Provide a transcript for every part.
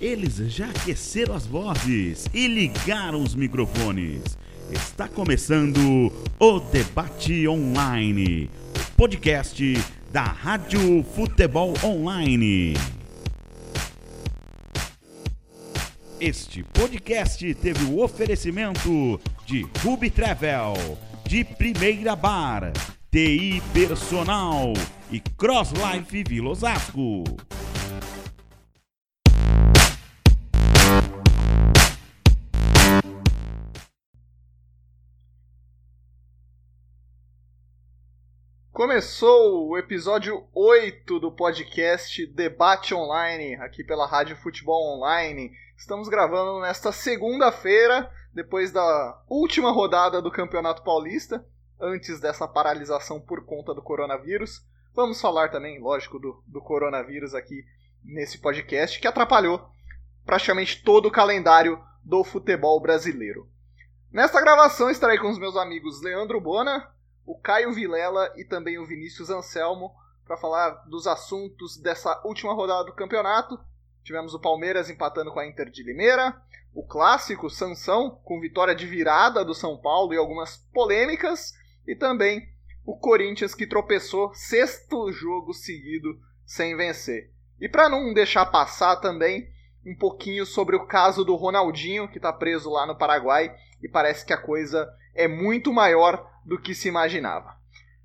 Eles já aqueceram as vozes e ligaram os microfones. Está começando o Debate Online, o podcast da Rádio Futebol Online. Este podcast teve o oferecimento de Ruby Travel, de Primeira Bar, TI Personal e Cross Life Vila Osasco. Começou o episódio 8 do podcast Debate Online, aqui pela Rádio Futebol Online. Estamos gravando nesta segunda-feira, depois da última rodada do Campeonato Paulista, antes dessa paralisação por conta do coronavírus. Vamos falar também, lógico, do, do coronavírus aqui nesse podcast, que atrapalhou praticamente todo o calendário do futebol brasileiro. Nesta gravação estarei com os meus amigos Leandro Bona, o Caio Vilela e também o Vinícius Anselmo para falar dos assuntos dessa última rodada do campeonato. Tivemos o Palmeiras empatando com a Inter de Limeira, o clássico Sansão com vitória de virada do São Paulo e algumas polêmicas, e também o Corinthians que tropeçou sexto jogo seguido sem vencer. E para não deixar passar também um pouquinho sobre o caso do Ronaldinho que está preso lá no Paraguai e parece que a coisa é muito maior do que se imaginava.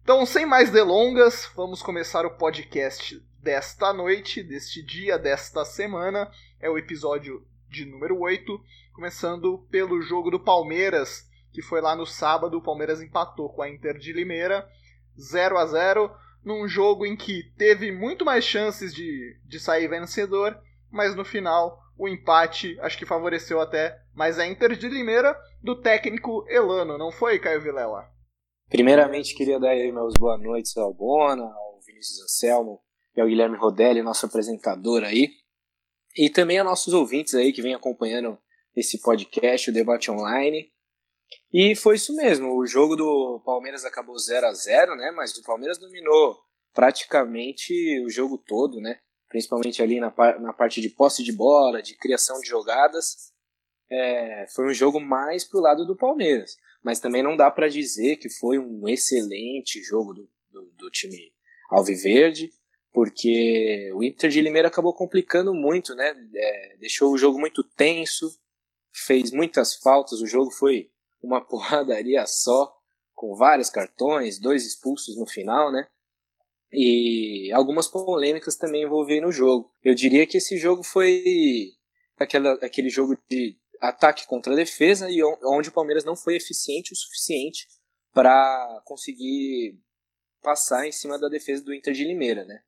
Então, sem mais delongas, vamos começar o podcast desta noite, deste dia, desta semana. É o episódio de número 8, começando pelo jogo do Palmeiras, que foi lá no sábado. O Palmeiras empatou com a Inter de Limeira, 0 a 0 num jogo em que teve muito mais chances de, de sair vencedor, mas no final o empate acho que favoreceu até mais a Inter de Limeira do técnico Elano, não foi, Caio Vilela? Primeiramente, queria dar aí meus boas noites ao Bona, ao Vinícius Anselmo e ao Guilherme Rodelli, nosso apresentador aí. E também a nossos ouvintes aí que vêm acompanhando esse podcast, o Debate Online. E foi isso mesmo, o jogo do Palmeiras acabou 0 a 0 né? Mas o Palmeiras dominou praticamente o jogo todo, né? Principalmente ali na, na parte de posse de bola, de criação de jogadas. É, foi um jogo mais pro lado do Palmeiras mas também não dá para dizer que foi um excelente jogo do, do, do, time Alviverde, porque o Inter de Limeira acabou complicando muito, né? É, deixou o jogo muito tenso, fez muitas faltas, o jogo foi uma porradaria só, com vários cartões, dois expulsos no final, né? E algumas polêmicas também envolveram o jogo. Eu diria que esse jogo foi aquela, aquele jogo de ataque contra defesa e onde o Palmeiras não foi eficiente o suficiente para conseguir passar em cima da defesa do Inter de Limeira, né?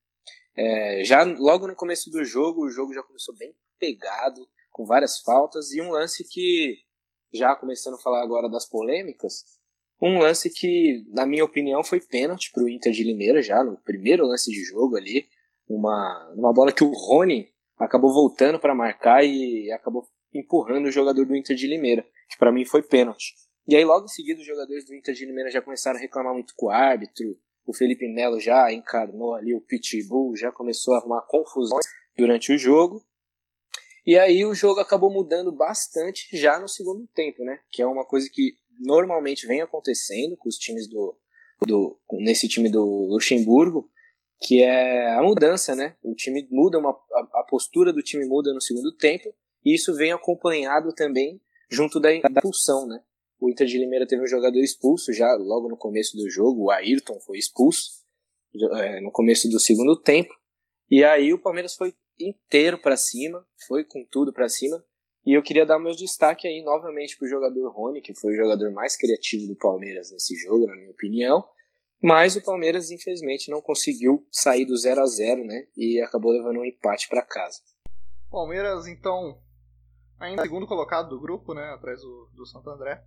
É, já logo no começo do jogo, o jogo já começou bem pegado, com várias faltas e um lance que, já começando a falar agora das polêmicas, um lance que, na minha opinião, foi pênalti para o Inter de Limeira já no primeiro lance de jogo ali, uma, uma bola que o Rony acabou voltando para marcar e acabou empurrando o jogador do Inter de Limeira, que para mim foi pênalti. E aí logo em seguida os jogadores do Inter de Limeira já começaram a reclamar muito com o árbitro, o Felipe Melo já encarnou ali o pitbull, já começou a arrumar confusões durante o jogo. E aí o jogo acabou mudando bastante já no segundo tempo, né? Que é uma coisa que normalmente vem acontecendo com os times do, do nesse time do Luxemburgo, que é a mudança, né? O time muda uma a, a postura do time muda no segundo tempo e isso vem acompanhado também junto da, da expulsão, né? O Inter de Limeira teve um jogador expulso já logo no começo do jogo, o Ayrton foi expulso é, no começo do segundo tempo. E aí o Palmeiras foi inteiro para cima, foi com tudo para cima. E eu queria dar meus destaque aí novamente pro jogador Rony, que foi o jogador mais criativo do Palmeiras nesse jogo, na minha opinião. Mas o Palmeiras, infelizmente, não conseguiu sair do 0 a 0 né? E acabou levando um empate para casa. Palmeiras, então, ainda segundo colocado do grupo, né, atrás do, do Santo André.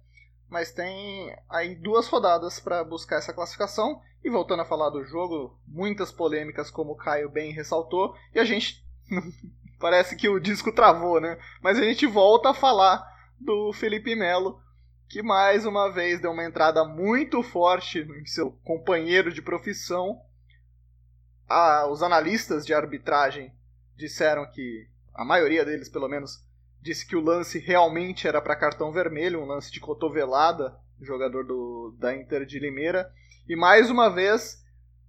Mas tem aí duas rodadas para buscar essa classificação. E voltando a falar do jogo, muitas polêmicas, como o Caio bem ressaltou. E a gente. Parece que o disco travou, né? Mas a gente volta a falar do Felipe Melo, que mais uma vez deu uma entrada muito forte em seu companheiro de profissão. Ah, os analistas de arbitragem disseram que a maioria deles pelo menos, disse que o lance realmente era para cartão vermelho, um lance de cotovelada, jogador do, da Inter de Limeira. E mais uma vez,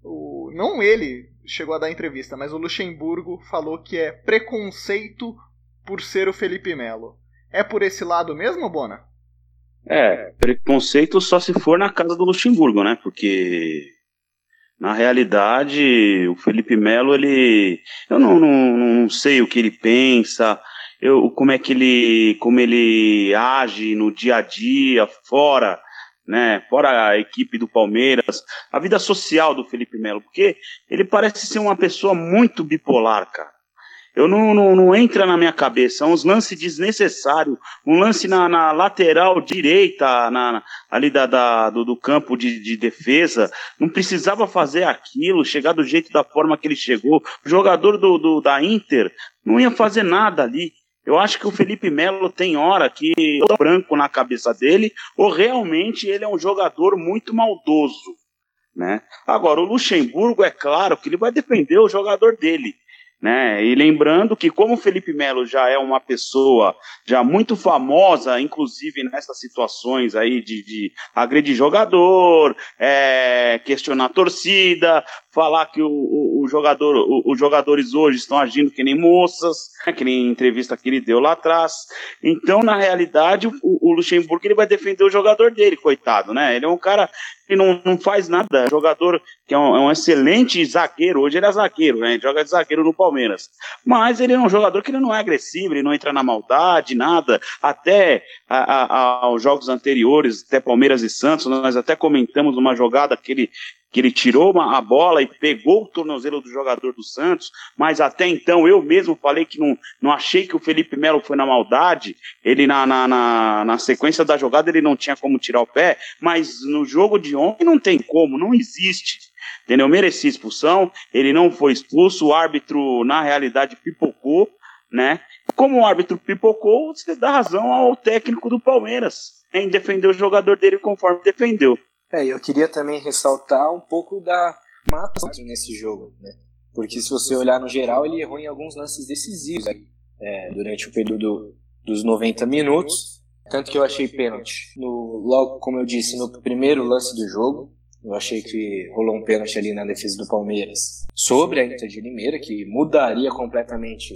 o, não ele chegou a dar entrevista, mas o Luxemburgo falou que é preconceito por ser o Felipe Melo. É por esse lado mesmo, Bona? É, preconceito só se for na casa do Luxemburgo, né? Porque na realidade o Felipe Melo, ele. Eu não, não, não sei o que ele pensa, eu, como é que ele. como ele age no dia a dia, fora né? Fora a equipe do Palmeiras, a vida social do Felipe Melo, porque ele parece ser uma pessoa muito bipolar, cara. Eu não, não, não entra na minha cabeça. Uns lances desnecessários. Um lance na, na lateral direita, na, ali da, da do, do, campo de, de, defesa. Não precisava fazer aquilo, chegar do jeito da forma que ele chegou. O jogador do, do da Inter não ia fazer nada ali. Eu acho que o Felipe Melo tem hora que tá branco na cabeça dele, ou realmente ele é um jogador muito maldoso. Né? Agora, o Luxemburgo, é claro que ele vai defender o jogador dele. Né? E lembrando que como o Felipe Melo já é uma pessoa já muito famosa, inclusive nessas situações aí de, de agredir jogador, é, questionar torcida, falar que o, o, o jogador, o, os jogadores hoje estão agindo que nem moças, né, que nem entrevista que ele deu lá atrás. Então, na realidade, o, Luxemburgo ele vai defender o jogador dele, coitado, né? Ele é um cara que não, não faz nada, é jogador que é um, é um, excelente zagueiro, hoje ele é zagueiro, né? Ele joga de zagueiro no Palmeiras. Mas ele é um jogador que ele não é agressivo, ele não entra na maldade, nada. Até a, a, aos jogos anteriores, até Palmeiras e Santos, nós até comentamos uma jogada que ele que ele tirou uma, a bola e pegou o tornozelo do jogador do Santos, mas até então eu mesmo falei que não, não achei que o Felipe Melo foi na maldade, ele na, na, na, na sequência da jogada ele não tinha como tirar o pé, mas no jogo de ontem não tem como, não existe. Entendeu? Merecia expulsão, ele não foi expulso, o árbitro, na realidade, pipocou, né? Como o árbitro pipocou, você dá razão ao técnico do Palmeiras em defender o jogador dele conforme defendeu. É, eu queria também ressaltar um pouco da mata nesse jogo, né? Porque se você olhar no geral, ele errou em alguns lances decisivos é, durante o período dos 90 minutos. Tanto que eu achei pênalti. No, logo, como eu disse, no primeiro lance do jogo, eu achei que rolou um pênalti ali na defesa do Palmeiras sobre a Inter de Limeira, que mudaria completamente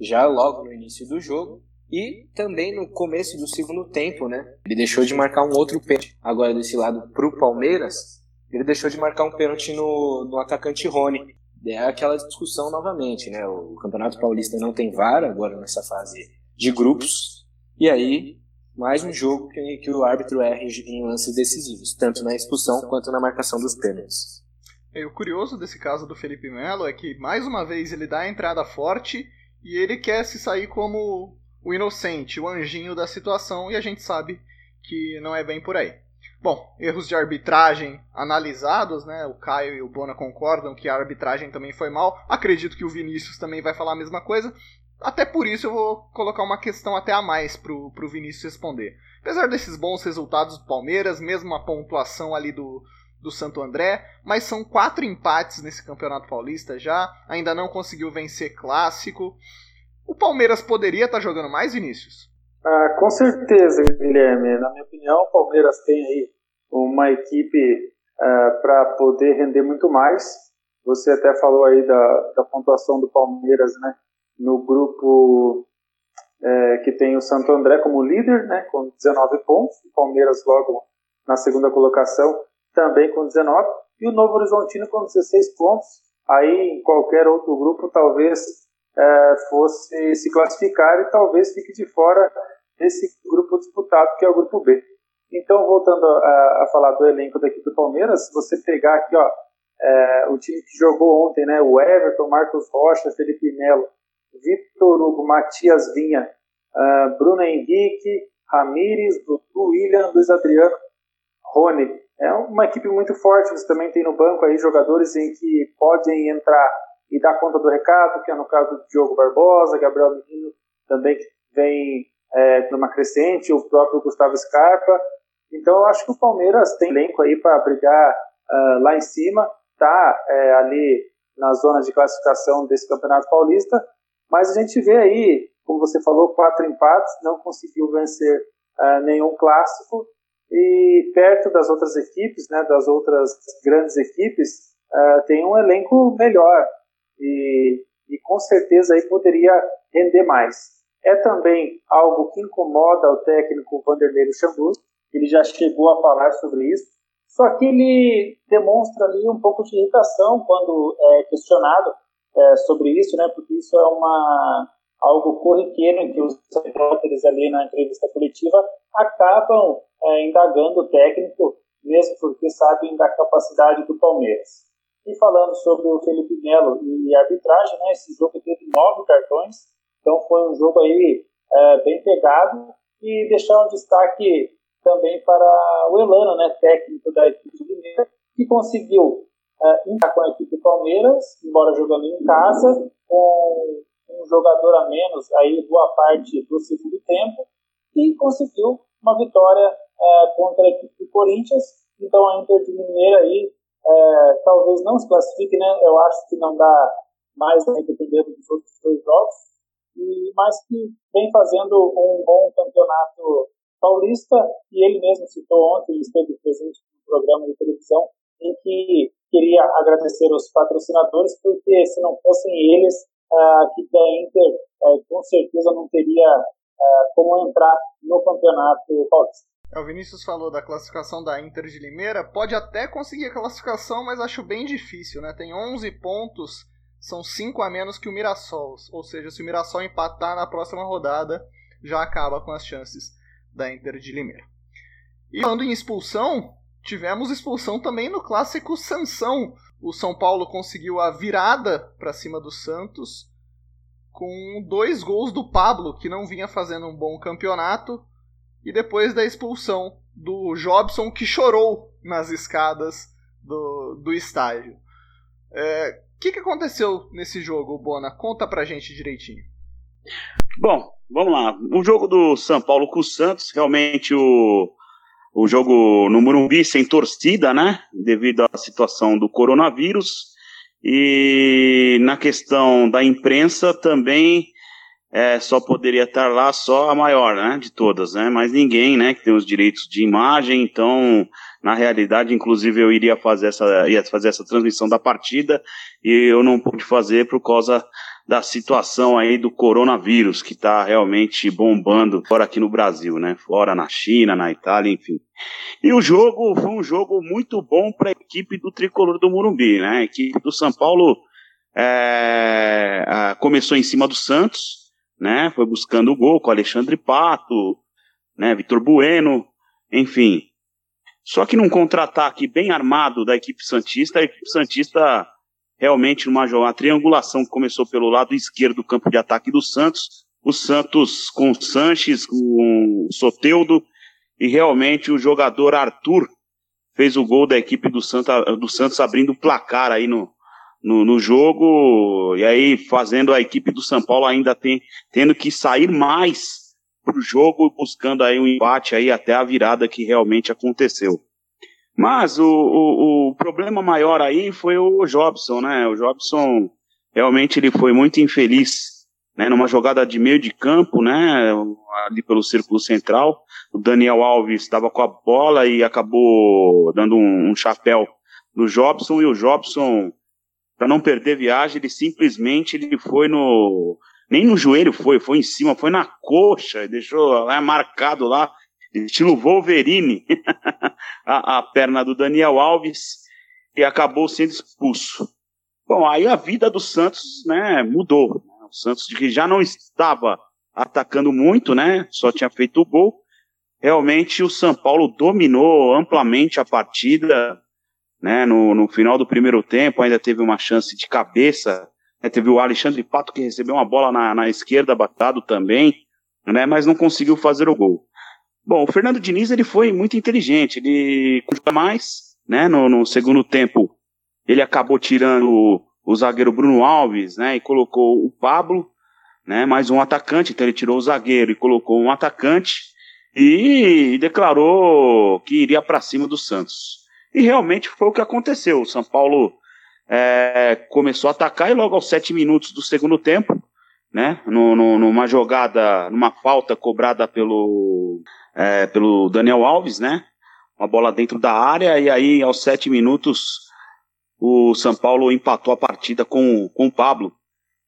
já logo no início do jogo. E também no começo do segundo tempo, né? Ele deixou de marcar um outro pênalti. Agora desse lado pro Palmeiras, ele deixou de marcar um pênalti no, no atacante Rony. É aquela discussão novamente, né? O Campeonato Paulista não tem VAR agora nessa fase de grupos. E aí, mais um jogo que, que o árbitro erra em lances decisivos, tanto na expulsão quanto na marcação dos pênaltis. É, o curioso desse caso do Felipe Melo é que, mais uma vez, ele dá a entrada forte e ele quer se sair como o inocente, o anjinho da situação, e a gente sabe que não é bem por aí. Bom, erros de arbitragem analisados, né? O Caio e o Bona concordam que a arbitragem também foi mal. Acredito que o Vinícius também vai falar a mesma coisa. Até por isso eu vou colocar uma questão até a mais pro, pro Vinícius responder. Apesar desses bons resultados do Palmeiras, mesmo a pontuação ali do, do Santo André, mas são quatro empates nesse Campeonato Paulista já, ainda não conseguiu vencer clássico. O Palmeiras poderia estar tá jogando mais, Vinícius? Ah, com certeza, Guilherme. Na minha opinião, o Palmeiras tem aí uma equipe ah, para poder render muito mais. Você até falou aí da, da pontuação do Palmeiras, né? No grupo é, que tem o Santo André como líder, né? Com 19 pontos. O Palmeiras logo na segunda colocação, também com 19. E o Novo Horizontino com 16 pontos. Aí em qualquer outro grupo, talvez é, fosse se classificar e talvez fique de fora desse grupo disputado que é o grupo B. Então, voltando a, a falar do elenco daqui do Palmeiras, se você pegar aqui, ó, é, o time que jogou ontem, né, o Everton, Marcos Rocha, Felipe Melo, Vitor Hugo, Matias Vinha, uh, Bruno Henrique, Ramires, Dudu, William, Luiz Adriano, Rony. É uma equipe muito forte, você também tem no banco aí jogadores em que podem entrar e dar conta do recado, que é no caso do Diogo Barbosa, Gabriel Menino também que vem é, numa crescente, o próprio Gustavo Scarpa. Então eu acho que o Palmeiras tem elenco aí para brigar uh, lá em cima, tá é, ali na zona de classificação desse Campeonato Paulista. Mas a gente vê aí, como você falou, quatro empates, não conseguiu vencer uh, nenhum clássico. E perto das outras equipes, né, das outras grandes equipes, uh, tem um elenco melhor e, e com certeza aí poderia render mais. É também algo que incomoda o técnico Vanderlei Luxemburgo, ele já chegou a falar sobre isso, só que ele demonstra ali um pouco de irritação quando é questionado é, sobre isso, né, porque isso é uma algo corriqueiro em que os repórteres ali na entrevista coletiva acabam é, indagando o técnico, mesmo porque sabem da capacidade do Palmeiras. E falando sobre o Felipe Melo e arbitragem, né, esse jogo teve nove cartões, então foi um jogo aí é, bem pegado e deixar um destaque também para o Elano, né, técnico da equipe de Mineira, que conseguiu é, entrar com a equipe do Palmeiras, embora jogando em casa, com um jogador a menos aí boa parte do segundo tempo, e conseguiu uma vitória é, contra a equipe do Corinthians. Então a Inter de Mineira aí é, talvez não se classifique, né? Eu acho que não dá mais a depender dos outros dois jogos, e, mas que vem fazendo um bom campeonato paulista, e ele mesmo citou ontem, esteve presente no programa de televisão, em que queria agradecer os patrocinadores, porque se não fossem eles, a equipe da Inter é, com certeza não teria é, como entrar no campeonato paulista. É, o Vinícius falou da classificação da Inter de Limeira. Pode até conseguir a classificação, mas acho bem difícil, né? Tem 11 pontos, são 5 a menos que o Mirassol. Ou seja, se o Mirassol empatar na próxima rodada, já acaba com as chances da Inter de Limeira. E falando em expulsão, tivemos expulsão também no clássico Sansão. O São Paulo conseguiu a virada para cima do Santos com dois gols do Pablo, que não vinha fazendo um bom campeonato, e depois da expulsão do Jobson, que chorou nas escadas do, do estádio. O é, que, que aconteceu nesse jogo, Bona? Conta pra gente direitinho. Bom, vamos lá. O jogo do São Paulo com o Santos, realmente o, o jogo no Morumbi sem torcida, né? Devido à situação do coronavírus. E na questão da imprensa também é, só poderia estar lá só a maior, né? De todas, né? Mas ninguém, né? Que tem os direitos de imagem, então na realidade, inclusive, eu iria fazer essa, ia fazer essa transmissão da partida e eu não pude fazer por causa da situação aí do coronavírus, que está realmente bombando fora aqui no Brasil, né? Fora na China, na Itália, enfim. E o jogo foi um jogo muito bom para a equipe do tricolor do Morumbi, né? A equipe do São Paulo é, começou em cima do Santos, né? Foi buscando o gol com Alexandre Pato, né? Vitor Bueno, enfim. Só que num contra-ataque bem armado da equipe Santista, a equipe Santista realmente numa uma triangulação que começou pelo lado esquerdo do campo de ataque do Santos, o Santos com o Sanches, com o Soteudo, e realmente o jogador Arthur fez o gol da equipe do, Santa, do Santos abrindo o placar aí no, no, no, jogo, e aí fazendo a equipe do São Paulo ainda tem, tendo que sair mais pro jogo, buscando aí um empate aí até a virada que realmente aconteceu. Mas o, o, o, problema maior aí foi o Jobson, né? O Jobson realmente ele foi muito infeliz, né? Numa jogada de meio de campo, né? Ali pelo círculo central, o Daniel Alves estava com a bola e acabou dando um, um chapéu no Jobson e o Jobson, para não perder viagem, ele simplesmente ele foi no nem no joelho foi, foi em cima, foi na coxa, deixou lá marcado lá estilo Wolverine, a, a perna do Daniel Alves, e acabou sendo expulso. Bom, aí a vida do Santos, né, mudou. O Santos que já não estava atacando muito, né, só tinha feito o gol. Realmente o São Paulo dominou amplamente a partida, né, no, no final do primeiro tempo ainda teve uma chance de cabeça, né, teve o Alexandre Pato que recebeu uma bola na, na esquerda batado também, né, mas não conseguiu fazer o gol. Bom, o Fernando Diniz ele foi muito inteligente, ele curta mais, né? No, no, segundo tempo, ele acabou tirando o, o, zagueiro Bruno Alves, né? E colocou o Pablo, né? Mais um atacante, então ele tirou o zagueiro e colocou um atacante e declarou que iria para cima do Santos. E realmente foi o que aconteceu. O São Paulo é, começou a atacar e logo aos sete minutos do segundo tempo, né? No, no, numa jogada, numa falta cobrada pelo, é, pelo Daniel Alves, né? Uma bola dentro da área, e aí aos sete minutos o São Paulo empatou a partida com, com o Pablo,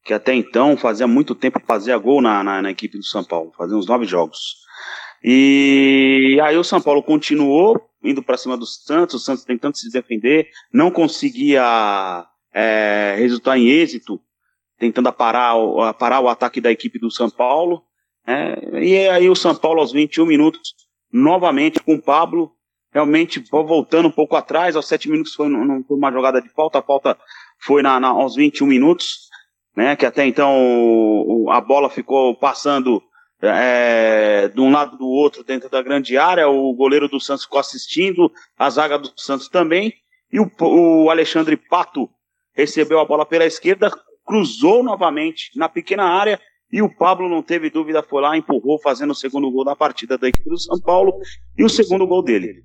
que até então fazia muito tempo fazia gol na, na, na equipe do São Paulo, fazia uns nove jogos. E aí o São Paulo continuou indo para cima do Santos, o Santos tentando se defender, não conseguia é, resultar em êxito, tentando parar, parar o ataque da equipe do São Paulo. É, e aí o São Paulo aos 21 minutos, novamente com o Pablo, realmente voltando um pouco atrás, aos 7 minutos foi, foi uma jogada de falta, a falta foi na, na, aos 21 minutos, né, que até então a bola ficou passando é, de um lado do outro dentro da grande área, o goleiro do Santos ficou assistindo, a zaga do Santos também, e o, o Alexandre Pato recebeu a bola pela esquerda, cruzou novamente na pequena área, e o Pablo não teve dúvida, foi lá, empurrou, fazendo o segundo gol da partida da equipe do São Paulo, e o segundo gol dele.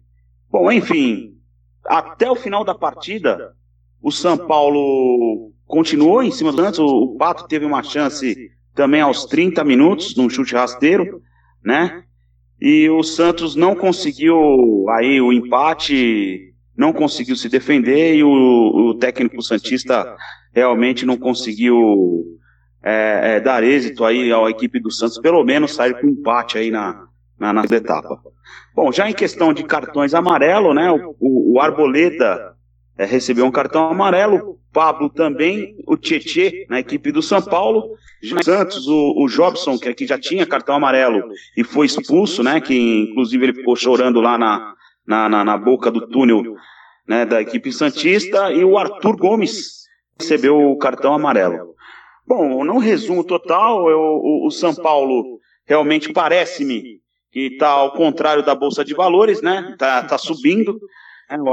Bom, enfim, até o final da partida, o São Paulo continuou em cima do Santos, o Pato teve uma chance também aos 30 minutos, num chute rasteiro, né? E o Santos não conseguiu aí o empate, não conseguiu se defender e o, o técnico Santista realmente não conseguiu é, é, dar êxito aí à equipe do Santos, pelo menos sair com empate aí na, na, na etapa. Bom, já em questão de cartões amarelo, né? O, o, o Arboleda é, recebeu um cartão amarelo, Pablo também, o Tietê na equipe do São Paulo, Santos, o, o Jobson, que aqui já tinha cartão amarelo e foi expulso, né? Que inclusive ele ficou chorando lá na, na, na, na boca do túnel né, da equipe Santista, e o Arthur Gomes recebeu o cartão amarelo. Bom, no resumo total, eu, o, o São Paulo realmente parece-me que está ao contrário da Bolsa de Valores, né? Está tá subindo.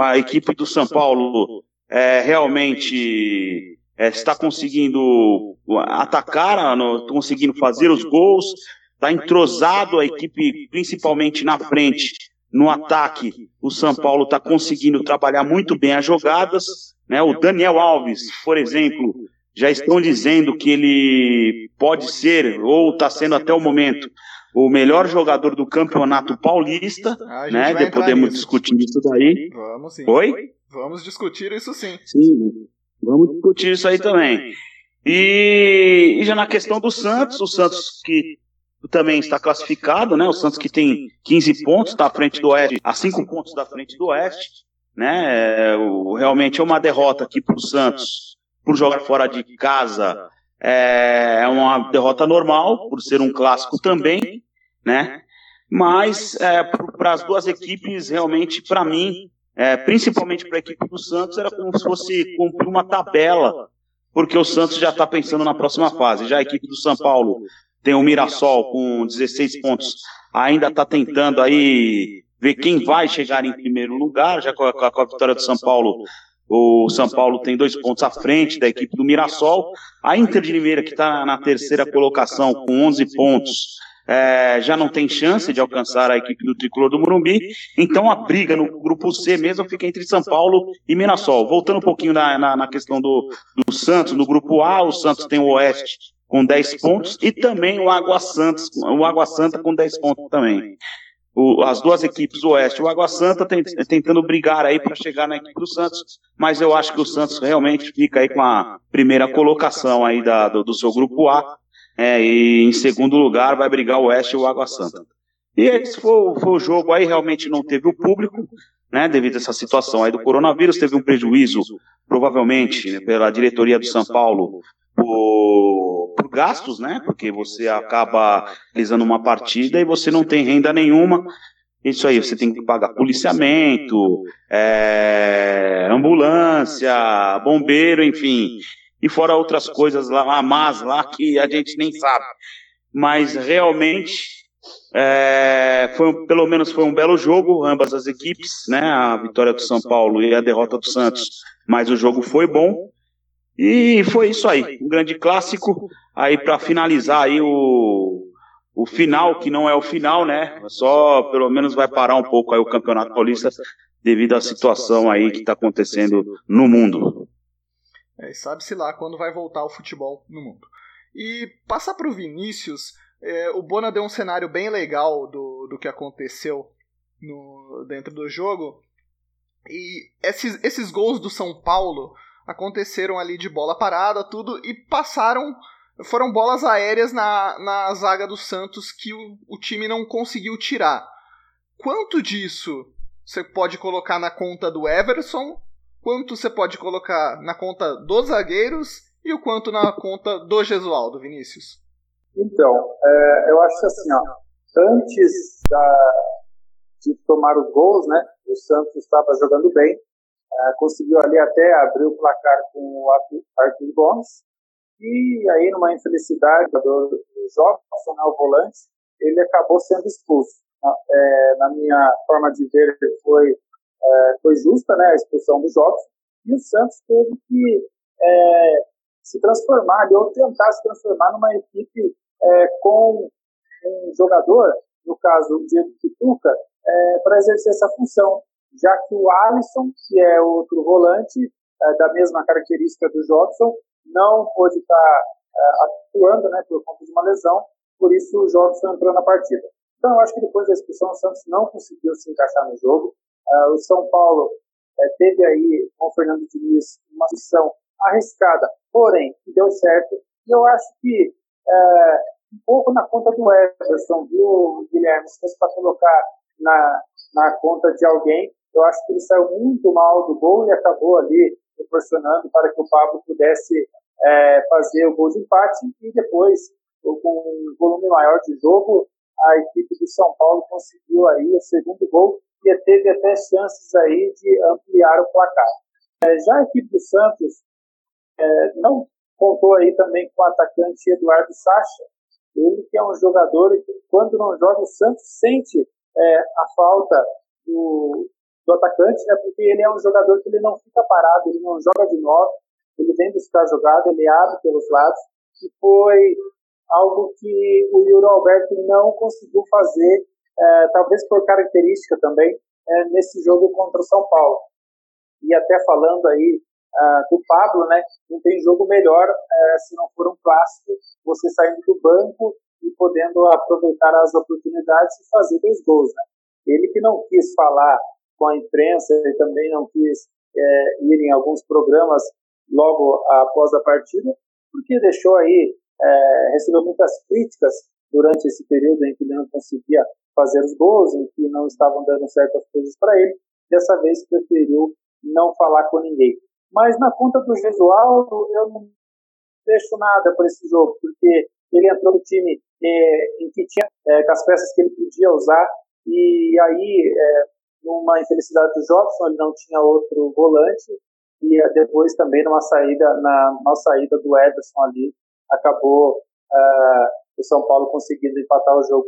A equipe do São Paulo é, realmente é, está conseguindo atacar, no, conseguindo fazer os gols, está entrosado a equipe, principalmente na frente, no ataque. O São Paulo está conseguindo trabalhar muito bem as jogadas. Né? O Daniel Alves, por exemplo, já estão dizendo que ele pode ser, ou está sendo até o momento, o melhor jogador do campeonato paulista, ah, né? Depois podemos nisso. discutir isso daí. Vamos sim. Oi? Vamos discutir isso sim. Sim, vamos discutir isso aí também. E, e já na questão do Santos, o Santos que também está classificado, né? O Santos que tem 15 pontos, está à frente do Oeste, a 5 pontos da frente do Oeste, né? O, realmente é uma derrota aqui para o Santos, por jogar fora de casa, é, é uma derrota normal, por ser um clássico também, né? Mas é, para as duas equipes, realmente, para mim, é, principalmente para a equipe do Santos, era como se fosse cumprir uma tabela, porque o Santos já está pensando na próxima fase. Já a equipe do São Paulo tem o Mirassol com 16 pontos, ainda está tentando aí ver quem vai chegar em primeiro lugar, já com a, com a vitória do São Paulo o São Paulo tem dois pontos à frente da equipe do Mirassol. A Inter de Limeira, que está na terceira colocação com 11 pontos, é, já não tem chance de alcançar a equipe do Tricolor do Morumbi. Então a briga no grupo C mesmo fica entre São Paulo e Mirassol. Voltando um pouquinho na, na, na questão do, do Santos, no grupo A, o Santos tem o Oeste com 10 pontos e também o Água Santos, o Água Santa com 10 pontos também o, as duas equipes, o Oeste e o Água Santa, tem, tentando brigar aí para chegar na equipe do Santos, mas eu acho que o Santos realmente fica aí com a primeira colocação aí da, do, do seu grupo A, é, e em segundo lugar vai brigar o Oeste e o Água Santa. E esse foi, foi o jogo aí, realmente não teve o público, né, devido a essa situação aí do coronavírus, teve um prejuízo, provavelmente, né, pela diretoria do São Paulo, por, por gastos, né? Porque você acaba realizando uma partida e você não tem renda nenhuma. Isso aí, você tem que pagar policiamento, é, ambulância, bombeiro, enfim. E fora outras coisas lá, más lá que a gente nem sabe. Mas realmente, é, foi, pelo menos foi um belo jogo, ambas as equipes, né? A vitória do São Paulo e a derrota do Santos. Mas o jogo foi bom. E foi isso aí, um grande clássico. Aí para finalizar aí o, o final, que não é o final, né? Só pelo menos vai parar um pouco aí o Campeonato Paulista devido à situação aí que está acontecendo no mundo. É, sabe-se lá quando vai voltar o futebol no mundo. E passar para o Vinícius, é, o Bona deu um cenário bem legal do, do que aconteceu no, dentro do jogo. E esses, esses gols do São Paulo aconteceram ali de bola parada, tudo, e passaram. Foram bolas aéreas na, na zaga do Santos que o, o time não conseguiu tirar. Quanto disso você pode colocar na conta do Everson? Quanto você pode colocar na conta dos zagueiros? E o quanto na conta do Gesualdo, Vinícius? Então, é, eu acho assim, ó, antes da, de tomar os gols, né, o Santos estava jogando bem, é, conseguiu ali até abrir o placar com o Arthur Gomes, e aí numa infelicidade do, do Jobson, né, o volante, ele acabou sendo expulso. É, na minha forma de ver, foi, é, foi justa né, a expulsão do Jobson, e o Santos teve que é, se transformar ou tentar se transformar numa equipe é, com um jogador, no caso o Diego Pituca, para exercer essa função, já que o Alisson, que é outro volante, da mesma característica do Jobson, não pôde estar tá, é, atuando né, por conta de uma lesão, por isso o Jobson entrou na partida. Então, eu acho que depois da expulsão, o Santos não conseguiu se encaixar no jogo. Uh, o São Paulo uh, teve aí, com o Fernando Diniz, uma missão arriscada, porém, que deu certo. E eu acho que uh, um pouco na conta do Everson, viu, Guilherme? Se fosse para colocar na, na conta de alguém, eu acho que ele saiu muito mal do gol e acabou ali proporcionando para que o Pablo pudesse é, fazer o gol de empate e depois, com um volume maior de jogo, a equipe do São Paulo conseguiu aí o segundo gol e teve até chances aí de ampliar o placar. É, já a equipe do Santos é, não contou aí também com o atacante Eduardo Sacha, ele que é um jogador que quando não joga o Santos sente é, a falta do, do atacante, né, porque ele é um jogador que ele não fica parado, ele não joga de novo, ele vem buscar jogada, ele abre pelos lados, e foi algo que o Yuri Alberto não conseguiu fazer, é, talvez por característica também, é, nesse jogo contra o São Paulo. E até falando aí uh, do Pablo, né, não tem jogo melhor uh, se não for um clássico, você saindo do banco e podendo aproveitar as oportunidades e fazer dois gols. Né? Ele que não quis falar com a imprensa e também não quis é, ir em alguns programas logo após a partida, porque deixou aí é, recebeu muitas críticas durante esse período em que ele não conseguia fazer os gols, em que não estavam dando certas coisas para ele. Dessa vez preferiu não falar com ninguém. Mas na conta do Gesualdo, eu não deixo nada para esse jogo, porque ele entrou no time é, em que tinha é, com as peças que ele podia usar, e aí, é, numa infelicidade do Jobson, ele não tinha outro volante, e depois também numa saída, na, na saída do Everson ali, acabou uh, o São Paulo conseguindo empatar o jogo.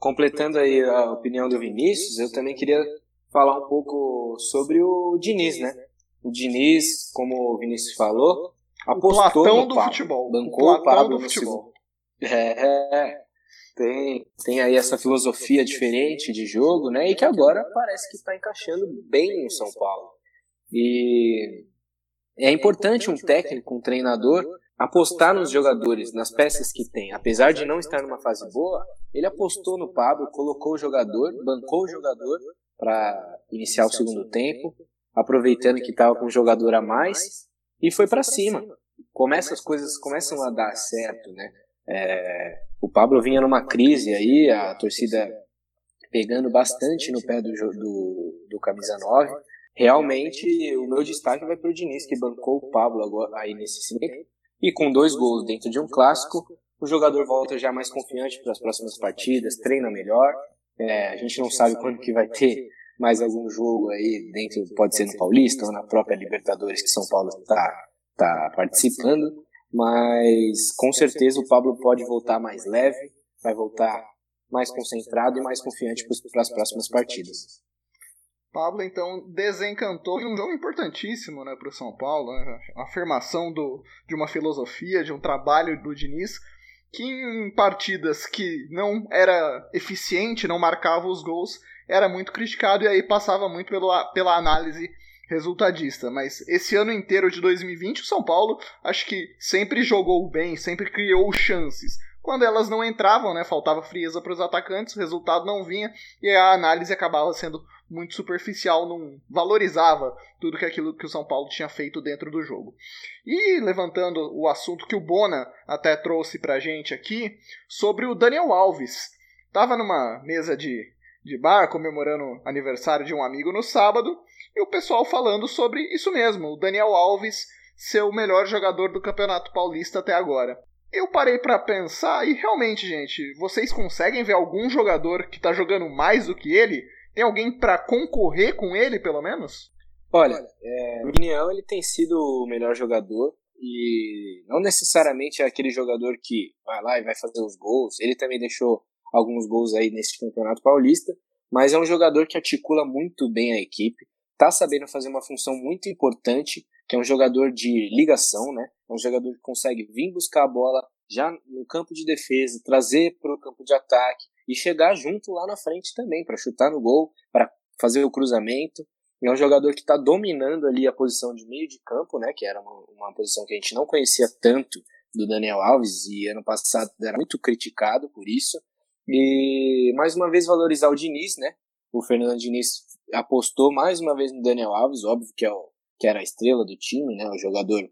Completando aí a opinião do Vinícius, eu também queria falar um pouco sobre o Diniz, né? O Diniz, como o Vinícius falou, apostou o no do Pablo, futebol. bancou o, Pablo do futebol. É, é, tem, tem aí essa filosofia diferente de jogo, né? E que agora parece que está encaixando bem no São Paulo. E é importante um técnico, um treinador, apostar nos jogadores, nas peças que tem. Apesar de não estar numa fase boa, ele apostou no Pablo, colocou o jogador, bancou o jogador para iniciar o segundo tempo, aproveitando que estava com um jogador a mais e foi para cima. Começa as coisas começam a dar certo, né? É, o Pablo vinha numa crise aí, a torcida pegando bastante no pé do, do, do camisa 9. Realmente, o meu destaque vai para o Diniz, que bancou o Pablo agora, aí nesse tempo. E com dois gols dentro de um clássico, o jogador volta já mais confiante para as próximas partidas, treina melhor. É, a gente não sabe quando que vai ter mais algum jogo aí dentro, pode ser no Paulista ou na própria Libertadores que São Paulo está tá participando, mas com certeza o Pablo pode voltar mais leve, vai voltar mais concentrado e mais confiante para as próximas partidas. Pablo então desencantou em um jogo importantíssimo né, para o São Paulo, né, a afirmação do, de uma filosofia, de um trabalho do Diniz, que em partidas que não era eficiente, não marcava os gols, era muito criticado e aí passava muito pelo, pela análise resultadista, mas esse ano inteiro de 2020 o São Paulo acho que sempre jogou bem, sempre criou chances. Quando elas não entravam, né, faltava frieza para os atacantes, o resultado não vinha e a análise acabava sendo muito superficial, não valorizava tudo que aquilo que o São Paulo tinha feito dentro do jogo. E levantando o assunto que o Bona até trouxe pra gente aqui sobre o Daniel Alves. Tava numa mesa de, de bar comemorando aniversário de um amigo no sábado e o pessoal falando sobre isso mesmo, o Daniel Alves ser o melhor jogador do Campeonato Paulista até agora. Eu parei para pensar e realmente, gente, vocês conseguem ver algum jogador que tá jogando mais do que ele? Tem alguém para concorrer com ele, pelo menos? Olha, é, minha ele tem sido o melhor jogador e não necessariamente é aquele jogador que vai lá e vai fazer os gols. Ele também deixou alguns gols aí nesse campeonato paulista, mas é um jogador que articula muito bem a equipe, tá sabendo fazer uma função muito importante, que é um jogador de ligação, né? É um jogador que consegue vir buscar a bola já no campo de defesa, trazer para o campo de ataque e chegar junto lá na frente também para chutar no gol, para fazer o cruzamento. É um jogador que está dominando ali a posição de meio de campo, né? Que era uma, uma posição que a gente não conhecia tanto do Daniel Alves e ano passado era muito criticado por isso. E mais uma vez valorizar o Diniz, né? O Fernando Diniz apostou mais uma vez no Daniel Alves, óbvio que, é o, que era a estrela do time, né? O jogador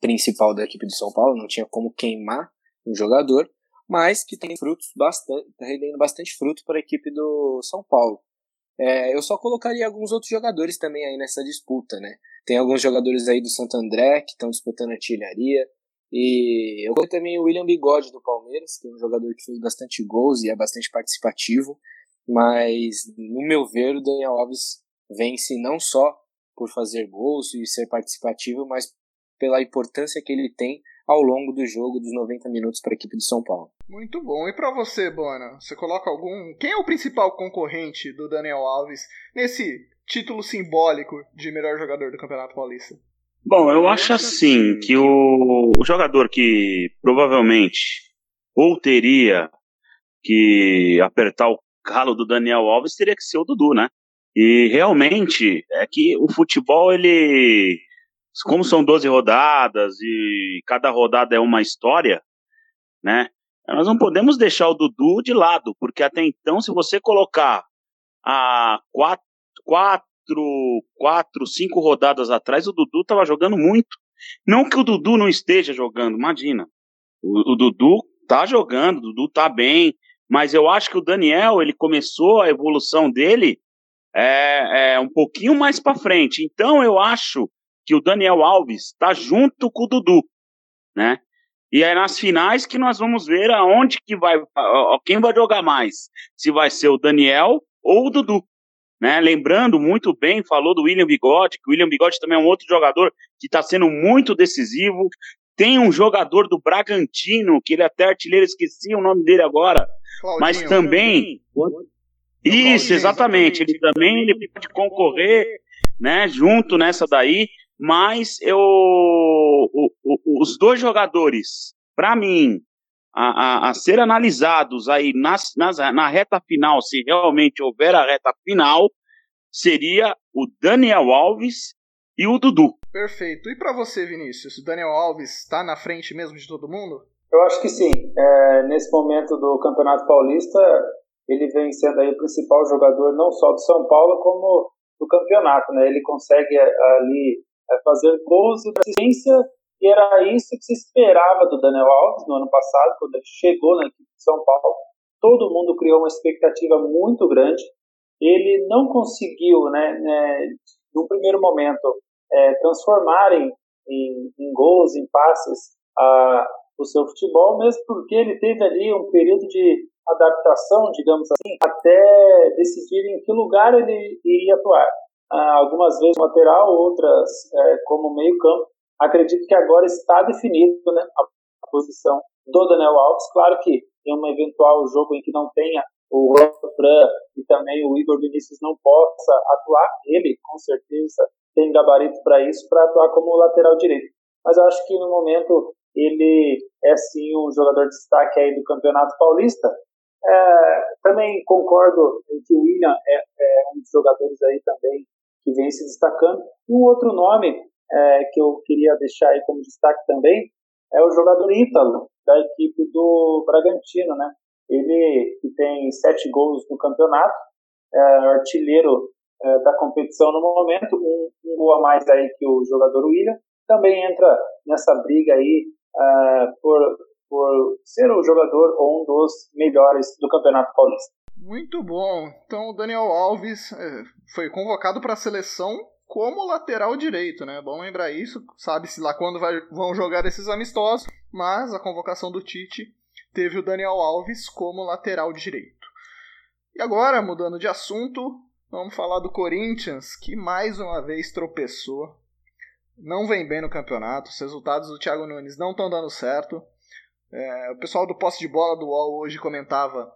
principal da equipe de São Paulo, não tinha como queimar um jogador, mas que tem frutos bastante, tá rendendo bastante fruto para a equipe do São Paulo. É, eu só colocaria alguns outros jogadores também aí nessa disputa, né? Tem alguns jogadores aí do Santo André que estão disputando artilharia. E eu coloquei também o William Bigode do Palmeiras, que é um jogador que fez bastante gols e é bastante participativo. Mas, no meu ver, o Daniel Alves vence não só por fazer gols e ser participativo, mas pela importância que ele tem ao longo do jogo dos 90 minutos para a equipe de São Paulo. Muito bom. E para você, Bona, você coloca algum. Quem é o principal concorrente do Daniel Alves nesse título simbólico de melhor jogador do Campeonato Paulista? Bom, eu acho assim que o, o jogador que provavelmente ou teria que apertar o calo do Daniel Alves teria que ser o Dudu, né? E realmente é que o futebol ele como são 12 rodadas e cada rodada é uma história, né? Nós não podemos deixar o Dudu de lado, porque até então, se você colocar a quatro, quatro, quatro cinco rodadas atrás, o Dudu estava jogando muito. Não que o Dudu não esteja jogando, imagina. O, o Dudu tá jogando, o Dudu tá bem, mas eu acho que o Daniel, ele começou a evolução dele é, é um pouquinho mais para frente. Então eu acho que o Daniel Alves está junto com o Dudu, né? E é nas finais que nós vamos ver aonde que vai, quem vai jogar mais, se vai ser o Daniel ou o Dudu. Né? Lembrando muito bem, falou do William Bigode, que o William Bigode também é um outro jogador que está sendo muito decisivo. Tem um jogador do Bragantino, que ele é até artilheiro, esqueci o nome dele agora, Claudinho, mas também. Isso, exatamente. Ele também ele pode concorrer né, junto nessa daí mas eu, o, o, os dois jogadores, para mim, a, a, a, ser analisados aí nas, nas, na reta final, se realmente houver a reta final, seria o Daniel Alves e o Dudu. Perfeito. E para você, Vinícius, o Daniel Alves está na frente mesmo de todo mundo? Eu acho que sim. É, nesse momento do Campeonato Paulista, ele vem sendo aí o principal jogador não só do São Paulo, como do campeonato. Né? Ele consegue ali é fazer gols e assistência, e era isso que se esperava do Daniel Alves no ano passado, quando ele chegou na equipe de São Paulo. Todo mundo criou uma expectativa muito grande. Ele não conseguiu, né, né num primeiro momento, é, transformar em, em, em, gols, em passes, a, o seu futebol, mesmo porque ele teve ali um período de adaptação, digamos assim, até decidir em que lugar ele iria atuar. Ah, algumas vezes lateral, outras é, como meio campo. Acredito que agora está definido né, a posição do Daniel Alves. Claro que em um eventual jogo em que não tenha o Fran e também o Igor Vinícius não possa atuar, ele com certeza tem gabarito para isso, para atuar como lateral direito. Mas eu acho que no momento ele é sim um jogador de destaque aí do Campeonato Paulista. É, também concordo que o William é, é um dos jogadores aí também que vem se destacando. E um outro nome é, que eu queria deixar aí como destaque também é o jogador Ítalo, da equipe do Bragantino, né? Ele que tem sete gols no campeonato, é artilheiro é, da competição no momento, um, um, gol a mais aí que o jogador William, também entra nessa briga aí é, por, por ser o jogador ou um dos melhores do Campeonato Paulista. Muito bom. Então o Daniel Alves é, foi convocado para a seleção como lateral direito, né? Bom lembrar isso. Sabe-se lá quando vai, vão jogar esses amistosos, mas a convocação do Tite teve o Daniel Alves como lateral direito. E agora, mudando de assunto, vamos falar do Corinthians, que mais uma vez tropeçou. Não vem bem no campeonato, os resultados do Thiago Nunes não estão dando certo. É, o pessoal do posse de bola do UOL hoje comentava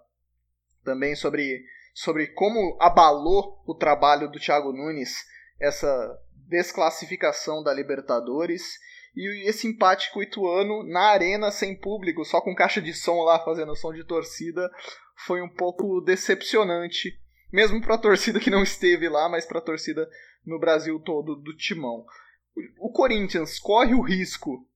também sobre, sobre como abalou o trabalho do Thiago Nunes essa desclassificação da Libertadores e esse empate com o Ituano na arena sem público, só com caixa de som lá fazendo som de torcida, foi um pouco decepcionante, mesmo para a torcida que não esteve lá, mas para a torcida no Brasil todo do Timão. O Corinthians corre o risco,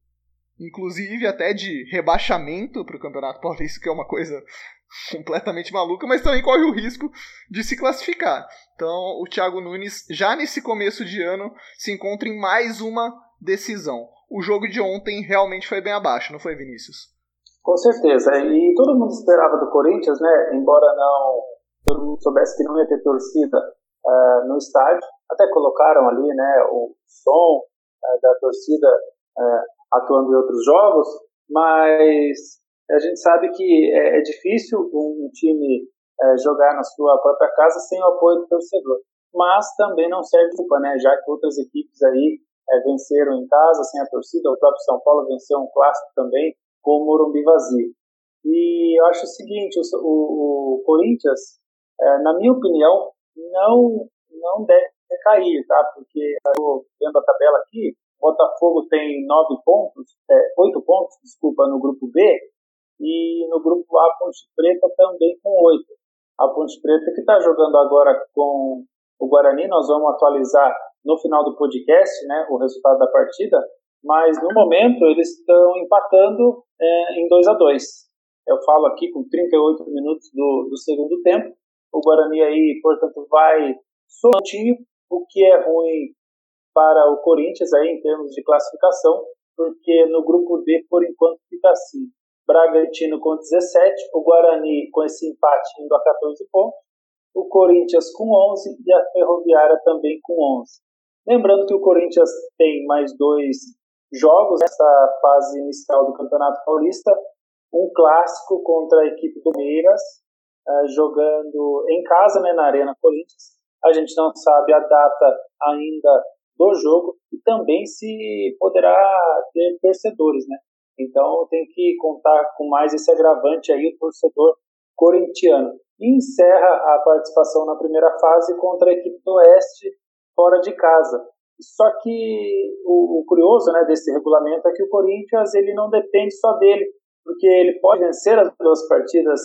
inclusive até de rebaixamento para o Campeonato Paulista, que é uma coisa completamente maluca, mas também corre o risco de se classificar. Então, o Thiago Nunes, já nesse começo de ano, se encontra em mais uma decisão. O jogo de ontem realmente foi bem abaixo, não foi, Vinícius? Com certeza. E todo mundo esperava do Corinthians, né? Embora não todo mundo soubesse que não ia ter torcida uh, no estádio, até colocaram ali, né, o som uh, da torcida uh, atuando em outros jogos, mas a gente sabe que é, é difícil um time é, jogar na sua própria casa sem o apoio do torcedor. Mas também não serve culpa, né? Já que outras equipes aí é, venceram em casa sem a torcida, o próprio São Paulo venceu um clássico também com o Morumbi vazio. E eu acho o seguinte, o, o, Corinthians, é, na minha opinião, não não deve cair, tá? Porque eu vendo a tabela aqui, Botafogo tem nove pontos, é, oito pontos, desculpa, no grupo B, e no grupo A, Ponte Preta também com oito. A Ponte Preta que está jogando agora com o Guarani, nós vamos atualizar no final do podcast né, o resultado da partida, mas no momento eles estão empatando é, em 2 a 2 Eu falo aqui com 38 minutos do, do segundo tempo. O Guarani aí, portanto, vai soltinho, o que é ruim para o Corinthians aí em termos de classificação, porque no grupo D, por enquanto, fica assim. Bragantino com 17, o Guarani com esse empate indo a 14 pontos, o Corinthians com 11 e a Ferroviária também com 11. Lembrando que o Corinthians tem mais dois jogos nessa fase inicial do Campeonato Paulista, um clássico contra a equipe do Meiras, uh, jogando em casa, né, na Arena Corinthians. A gente não sabe a data ainda do jogo e também se poderá ter torcedores, né? Então tem que contar com mais esse agravante aí, o torcedor corintiano. E encerra a participação na primeira fase contra a equipe do Oeste, fora de casa. Só que o, o, curioso né, desse regulamento é que o Corinthians ele não depende só dele, porque ele pode vencer as duas partidas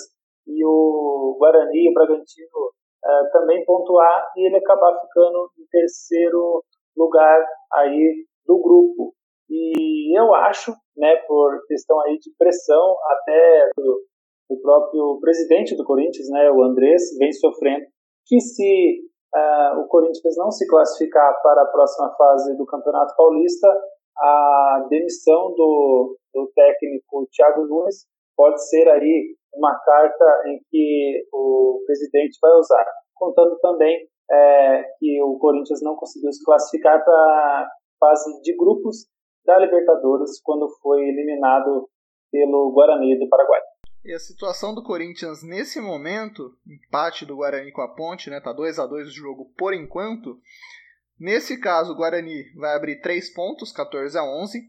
e o Guarani e o Bragantino eh, também pontuar e ele acabar ficando em terceiro lugar aí do grupo. E eu acho, né, por questão aí de pressão até do, do próprio presidente do Corinthians, né, o Andrés, vem sofrendo, que se uh, o Corinthians não se classificar para a próxima fase do Campeonato Paulista, a demissão do, do técnico Thiago Nunes pode ser aí uma carta em que o presidente vai usar, contando também é, que o Corinthians não conseguiu se classificar para a fase de grupos da Libertadores quando foi eliminado pelo Guarani do Paraguai. E a situação do Corinthians nesse momento, empate do Guarani com a Ponte, né, tá 2 a 2 o jogo por enquanto. Nesse caso, o Guarani vai abrir 3 pontos, 14 a 11,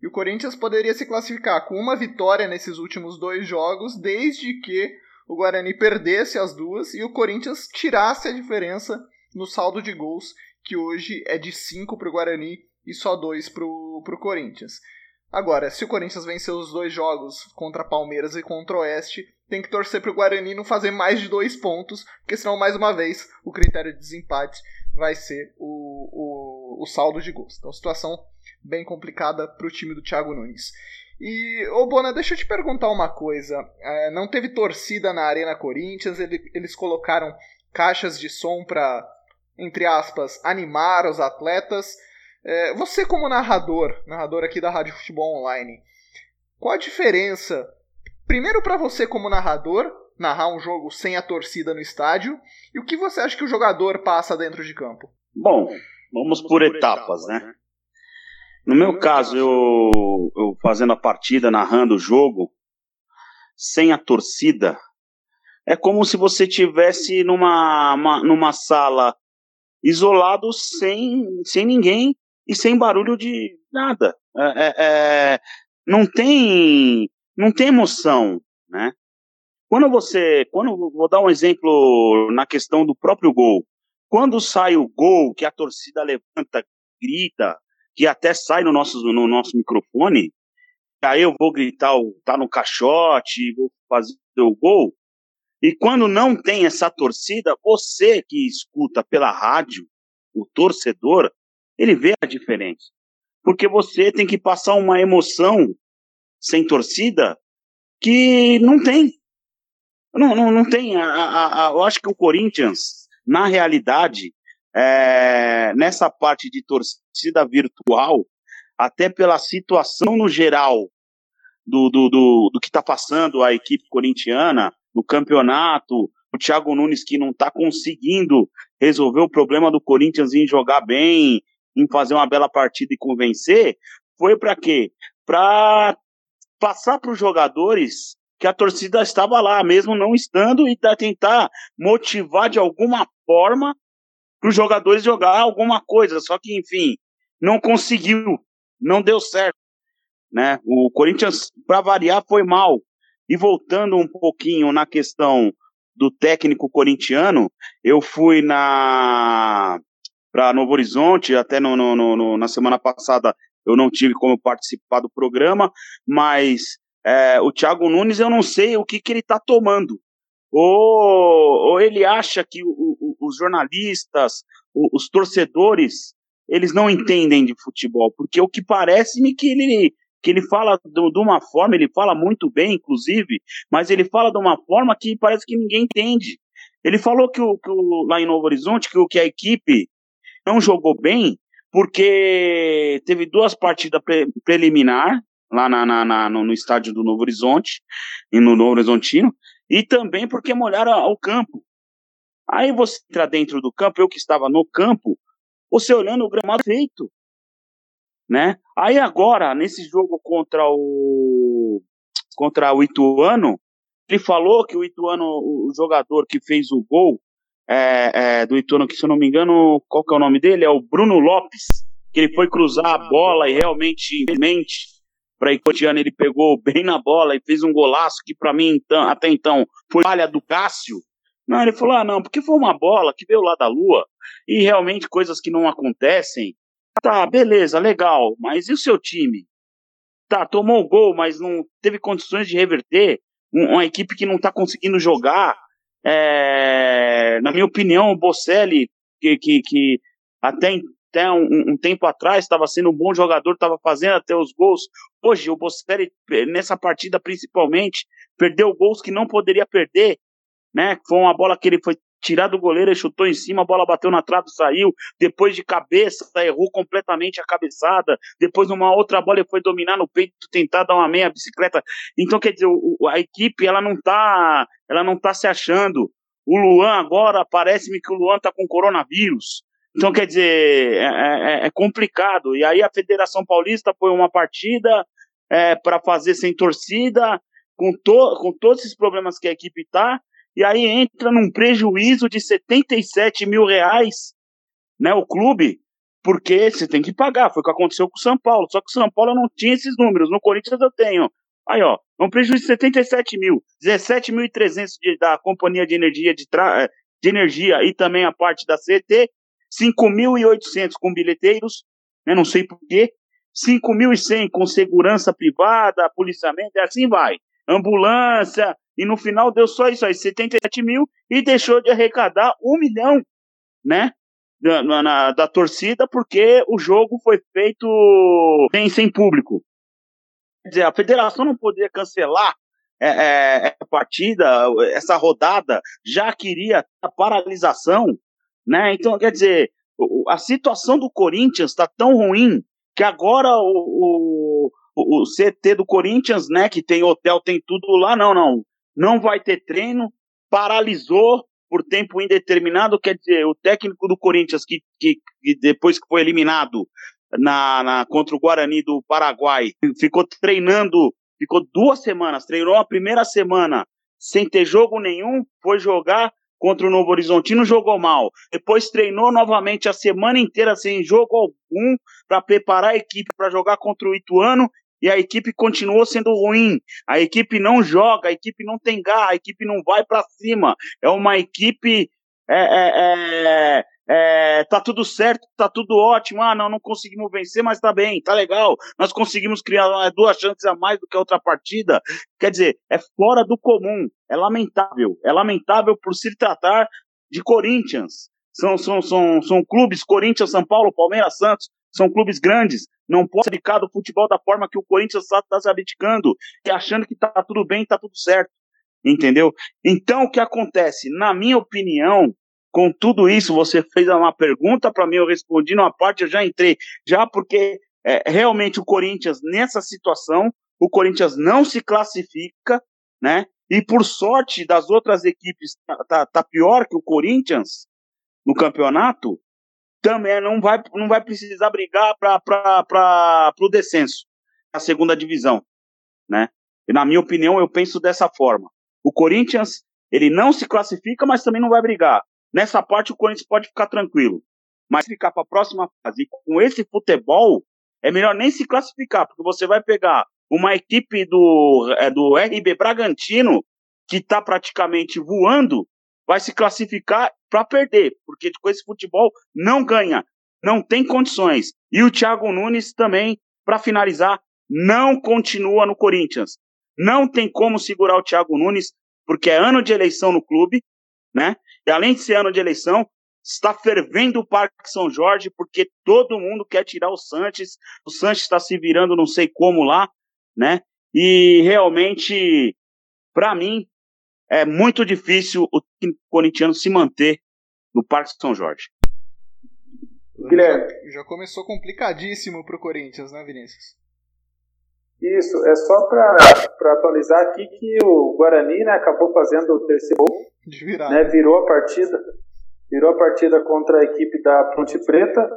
e o Corinthians poderia se classificar com uma vitória nesses últimos dois jogos, desde que o Guarani perdesse as duas e o Corinthians tirasse a diferença no saldo de gols, que hoje é de 5 para o Guarani e só 2 para o Corinthians. Agora, se o Corinthians vencer os dois jogos contra Palmeiras e contra o Oeste, tem que torcer para o Guarani não fazer mais de dois pontos, porque senão, mais uma vez, o critério de desempate vai ser o, o, o saldo de gols. Então, situação bem complicada para o time do Thiago Nunes. E, ô Bona, deixa eu te perguntar uma coisa. É, não teve torcida na Arena Corinthians, ele, eles colocaram caixas de som para, entre aspas, animar os atletas. É, você, como narrador, narrador aqui da Rádio Futebol Online, qual a diferença, primeiro para você como narrador, narrar um jogo sem a torcida no estádio, e o que você acha que o jogador passa dentro de campo? Bom, vamos por etapas, né? No meu caso, eu, eu fazendo a partida, narrando o jogo, sem a torcida, é como se você tivesse numa, uma, numa sala isolado, sem, sem ninguém e sem barulho de nada. É, é, é, não tem não tem emoção, né? Quando você, quando vou dar um exemplo na questão do próprio gol, quando sai o gol, que a torcida levanta, grita, que até sai no nosso, no nosso microfone, aí eu vou gritar, tá no caixote, vou fazer o gol. E quando não tem essa torcida, você que escuta pela rádio, o torcedor, ele vê a diferença. Porque você tem que passar uma emoção sem torcida que não tem. Não, não, não tem. A, a, a, eu acho que o Corinthians, na realidade, é, nessa parte de torcida virtual, até pela situação no geral do, do, do, do que está passando a equipe corintiana no campeonato, o Thiago Nunes que não está conseguindo resolver o problema do Corinthians em jogar bem, em fazer uma bela partida e convencer, foi para quê? Para passar para os jogadores que a torcida estava lá, mesmo não estando, e tentar motivar de alguma forma para os jogadores jogar alguma coisa. Só que, enfim, não conseguiu, não deu certo. Né? O Corinthians, para variar, foi mal. E voltando um pouquinho na questão do técnico corintiano, eu fui na para Novo Horizonte, até no, no, no, na semana passada eu não tive como participar do programa, mas é, o Thiago Nunes eu não sei o que, que ele está tomando ou, ou ele acha que o, o, os jornalistas, o, os torcedores, eles não entendem de futebol, porque o que parece-me que ele que ele fala de, de uma forma, ele fala muito bem, inclusive, mas ele fala de uma forma que parece que ninguém entende. Ele falou que, o, que o, lá em Novo Horizonte que, o, que a equipe não jogou bem porque teve duas partidas pre, preliminar lá na, na, na no, estádio do Novo Horizonte e no Novo Horizontino e também porque molharam o campo. Aí você entra dentro do campo, eu que estava no campo, você olhando o gramado feito, né? Aí agora, nesse jogo contra o contra o Ituano, ele falou que o Ituano, o jogador que fez o gol é, é, do Ituano, que se eu não me engano, qual que é o nome dele? É o Bruno Lopes, que ele foi cruzar a bola e realmente, infelizmente, para Icotiano ele pegou bem na bola e fez um golaço que para mim então, até então foi falha do Cássio. Não, ele falou: "Ah, não, porque foi uma bola que veio lá da lua e realmente coisas que não acontecem. Tá, beleza, legal, mas e o seu time? Tá, tomou o gol, mas não teve condições de reverter. Uma equipe que não tá conseguindo jogar. É, na minha opinião, o Bocelli, que, que, que até até um, um tempo atrás estava sendo um bom jogador, estava fazendo até os gols. Hoje, o Bocelli, nessa partida principalmente, perdeu gols que não poderia perder. Né? Foi uma bola que ele foi tirar do goleiro, ele chutou em cima, a bola bateu na trave, saiu. Depois de cabeça, errou completamente a cabeçada. Depois, numa outra bola, ele foi dominar no peito, tentar dar uma meia bicicleta. Então, quer dizer, a equipe ela não tá, ela não tá se achando. O Luan agora, parece-me que o Luan tá com coronavírus. Então, quer dizer, é, é, é, é complicado. E aí a Federação Paulista põe uma partida é, para fazer sem torcida, com, to com todos esses problemas que a equipe está, e aí entra num prejuízo de 77 mil reais, né, o clube, porque você tem que pagar. Foi o que aconteceu com o São Paulo. Só que o São Paulo não tinha esses números. No Corinthians eu tenho. Aí, ó, é um prejuízo de 77 mil. 17.300 da Companhia de Energia de, de Energia e também a parte da CT 5.800 com bilheteiros, né, não sei porquê, 5.100 com segurança privada, policiamento, e assim vai. Ambulância, e no final deu só isso aí, 77 mil, e deixou de arrecadar um milhão, né? da, na, da torcida porque o jogo foi feito sem, sem público. Quer dizer, a federação não poderia cancelar é, é, a partida, essa rodada, já queria a paralisação, né? Então, quer dizer, a situação do Corinthians está tão ruim que agora o, o, o CT do Corinthians, né, que tem hotel, tem tudo lá, não, não, não vai ter treino, paralisou por tempo indeterminado, quer dizer, o técnico do Corinthians, que, que, que depois que foi eliminado na, na, contra o Guarani do Paraguai, ficou treinando, ficou duas semanas, treinou a primeira semana sem ter jogo nenhum, foi jogar contra o Novo Horizontino, jogou mal. Depois treinou novamente a semana inteira sem jogo algum para preparar a equipe para jogar contra o Ituano e a equipe continuou sendo ruim. A equipe não joga, a equipe não tem garra, a equipe não vai para cima. É uma equipe. É, é, é, é, tá tudo certo, tá tudo ótimo. Ah, não, não conseguimos vencer, mas tá bem, tá legal. Nós conseguimos criar é, duas chances a mais do que a outra partida. Quer dizer, é fora do comum, é lamentável. É lamentável por se tratar de Corinthians. São, são, são, são clubes, Corinthians, São Paulo, Palmeiras, Santos, são clubes grandes, não pode abdicar do futebol da forma que o Corinthians está tá se abdicando, e achando que está tudo bem, está tudo certo. Entendeu? Então, o que acontece? Na minha opinião, com tudo isso, você fez uma pergunta para mim, eu respondi numa parte, eu já entrei, já porque é, realmente o Corinthians, nessa situação, o Corinthians não se classifica, né? E por sorte das outras equipes, tá, tá, tá pior que o Corinthians no campeonato, também não vai, não vai precisar brigar para o descenso, a segunda divisão, né? E na minha opinião, eu penso dessa forma. O Corinthians, ele não se classifica, mas também não vai brigar. Nessa parte, o Corinthians pode ficar tranquilo. Mas ficar para a próxima fase com esse futebol, é melhor nem se classificar, porque você vai pegar uma equipe do, é, do RB Bragantino, que está praticamente voando, vai se classificar para perder, porque com esse futebol não ganha, não tem condições. E o Thiago Nunes também, para finalizar, não continua no Corinthians. Não tem como segurar o Thiago Nunes, porque é ano de eleição no clube, né? E além de ser ano de eleição, está fervendo o Parque São Jorge, porque todo mundo quer tirar o Sanches. O Sanches está se virando não sei como lá, né? E realmente, para mim, é muito difícil o corintiano se manter no Parque São Jorge. Guilherme. Já, já começou complicadíssimo para o Corinthians, né, Vinícius? Isso, é só para atualizar aqui que o Guarani né, acabou fazendo o terceiro gol, De virar, né, virou a partida, virou a partida contra a equipe da Ponte Preta.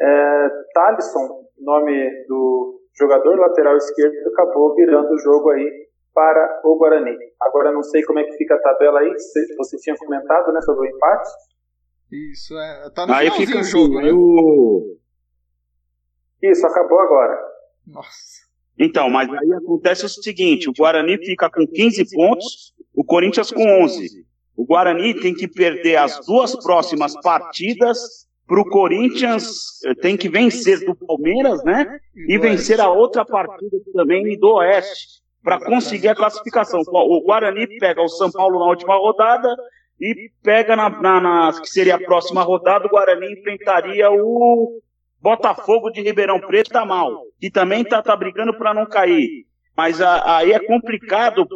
É, Thalisson, nome do jogador lateral esquerdo, acabou virando o jogo aí para o Guarani. Agora não sei como é que fica a tabela aí, você tinha comentado né, sobre o empate. Isso, é, tá no aí fica o jogo, assim, né? O... Isso, acabou agora. Nossa. Então, mas aí acontece o seguinte, o Guarani fica com 15 pontos, o Corinthians com 11. O Guarani tem que perder as duas próximas partidas para o Corinthians, tem que vencer do Palmeiras, né? E vencer a outra partida também do Oeste para conseguir a classificação. O Guarani pega o São Paulo na última rodada e pega na, na, na, que seria a próxima rodada, o Guarani enfrentaria o Botafogo de Ribeirão Preto tá mal, que também tá, tá brigando para não cair. Mas a, aí é complicado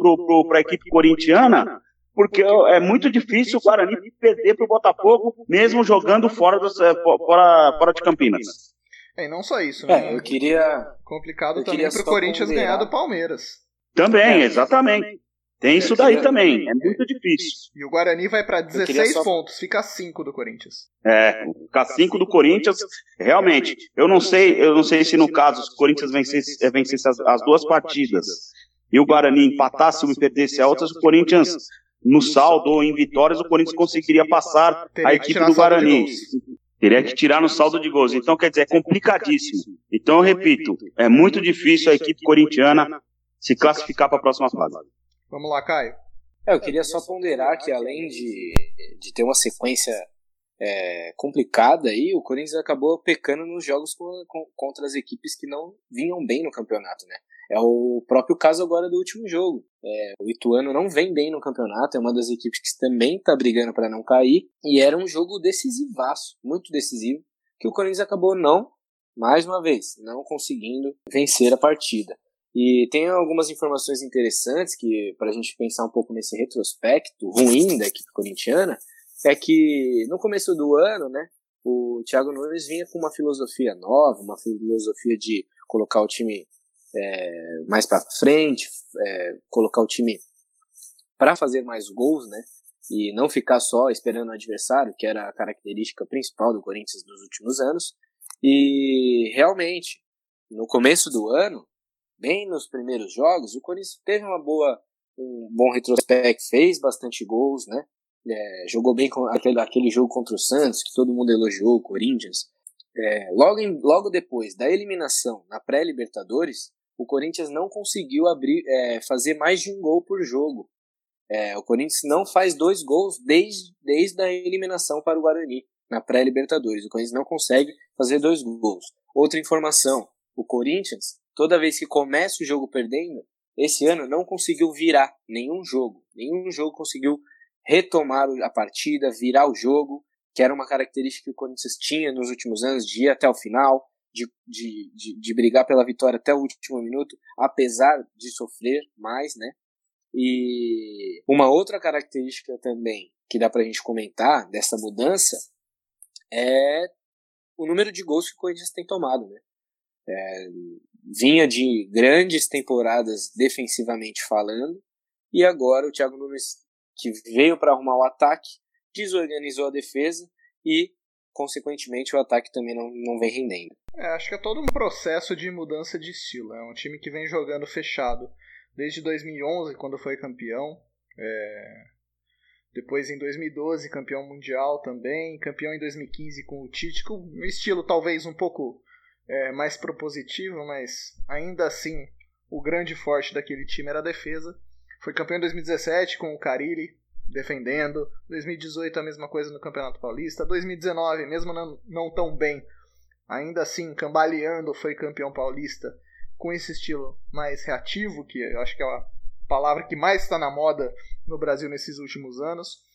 para a equipe corintiana, porque é muito difícil o Guarani perder para o Botafogo, mesmo jogando fora, do, fora, fora de Campinas. É, e não só isso, né? É, eu queria. Complicado eu também para o Corinthians ganhar do Palmeiras. Também, exatamente. Tem isso daí também, é muito difícil. E o Guarani vai para 16 só... pontos, fica 5 do Corinthians. É, fica 5 do Corinthians, realmente. Eu não sei, eu não sei se no caso o Corinthians vencesse, vencesse as, as, duas partidas e o Guarani empatasse ou perdesse a outras, o Corinthians no saldo ou em vitórias, o Corinthians conseguiria passar a equipe do Guarani. Teria que tirar no saldo de gols. Então, quer dizer, é complicadíssimo. Então, eu repito, é muito difícil a equipe corintiana se classificar para a próxima fase. Vamos lá, Caio. É, eu queria só ponderar que além de, de ter uma sequência é, complicada aí, o Corinthians acabou pecando nos jogos com, com, contra as equipes que não vinham bem no campeonato, né? É o próprio caso agora do último jogo. É, o Ituano não vem bem no campeonato, é uma das equipes que também está brigando para não cair, e era um jogo decisivaço, muito decisivo, que o Corinthians acabou não, mais uma vez, não conseguindo vencer a partida. E tem algumas informações interessantes que, para a gente pensar um pouco nesse retrospecto ruim da equipe corintiana, é que no começo do ano, né, o Thiago Nunes vinha com uma filosofia nova, uma filosofia de colocar o time é, mais para frente, é, colocar o time para fazer mais gols, né? E não ficar só esperando o adversário, que era a característica principal do Corinthians nos últimos anos. E realmente, no começo do ano, bem nos primeiros jogos, o Corinthians teve uma boa, um bom retrospecto, fez bastante gols, né? É, jogou bem com aquele, aquele jogo contra o Santos, que todo mundo elogiou, o Corinthians. É, logo, em, logo depois da eliminação na pré-Libertadores, o Corinthians não conseguiu abrir, é, fazer mais de um gol por jogo. É, o Corinthians não faz dois gols desde, desde a eliminação para o Guarani na pré-Libertadores. O Corinthians não consegue fazer dois gols. Outra informação: o Corinthians, toda vez que começa o jogo perdendo, esse ano não conseguiu virar nenhum jogo. Nenhum jogo conseguiu retomar a partida, virar o jogo, que era uma característica que o Corinthians tinha nos últimos anos, de ir até o final, de, de, de, de brigar pela vitória até o último minuto, apesar de sofrer mais, né? E uma outra característica também que dá pra gente comentar dessa mudança é o número de gols que o Corinthians tem tomado, né? É, vinha de grandes temporadas defensivamente falando, e agora o Thiago Nunes que veio para arrumar o ataque, desorganizou a defesa e, consequentemente, o ataque também não, não vem rendendo. É, acho que é todo um processo de mudança de estilo. É um time que vem jogando fechado desde 2011, quando foi campeão. É... Depois em 2012, campeão mundial também. Campeão em 2015 com o Tite, com um estilo talvez um pouco é, mais propositivo, mas ainda assim o grande forte daquele time era a defesa. Foi campeão em 2017 com o Carilli defendendo. 2018 a mesma coisa no Campeonato Paulista. 2019, mesmo não, não tão bem, ainda assim cambaleando, foi campeão paulista com esse estilo mais reativo, que eu acho que é a palavra que mais está na moda no Brasil nesses últimos anos.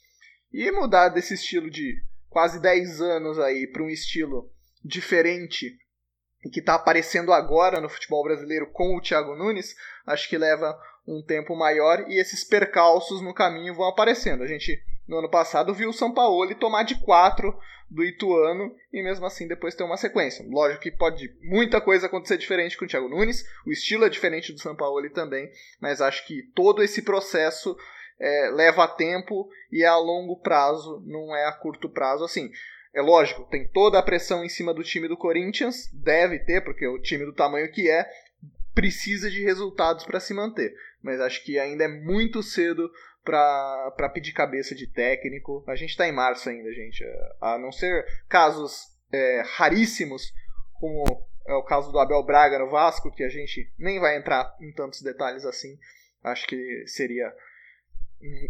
E mudar desse estilo de quase 10 anos aí para um estilo diferente e que está aparecendo agora no futebol brasileiro com o Thiago Nunes, acho que leva um tempo maior e esses percalços no caminho vão aparecendo. A gente, no ano passado, viu o São Paulo tomar de 4 do Ituano e mesmo assim depois ter uma sequência. Lógico que pode muita coisa acontecer diferente com o Thiago Nunes, o estilo é diferente do São Paulo também, mas acho que todo esse processo é, leva tempo e é a longo prazo, não é a curto prazo assim. É lógico, tem toda a pressão em cima do time do Corinthians, deve ter, porque o time do tamanho que é precisa de resultados para se manter mas acho que ainda é muito cedo para pedir cabeça de técnico. A gente está em março ainda, gente. A não ser casos é, raríssimos, como é o caso do Abel Braga no Vasco, que a gente nem vai entrar em tantos detalhes assim. Acho que seria.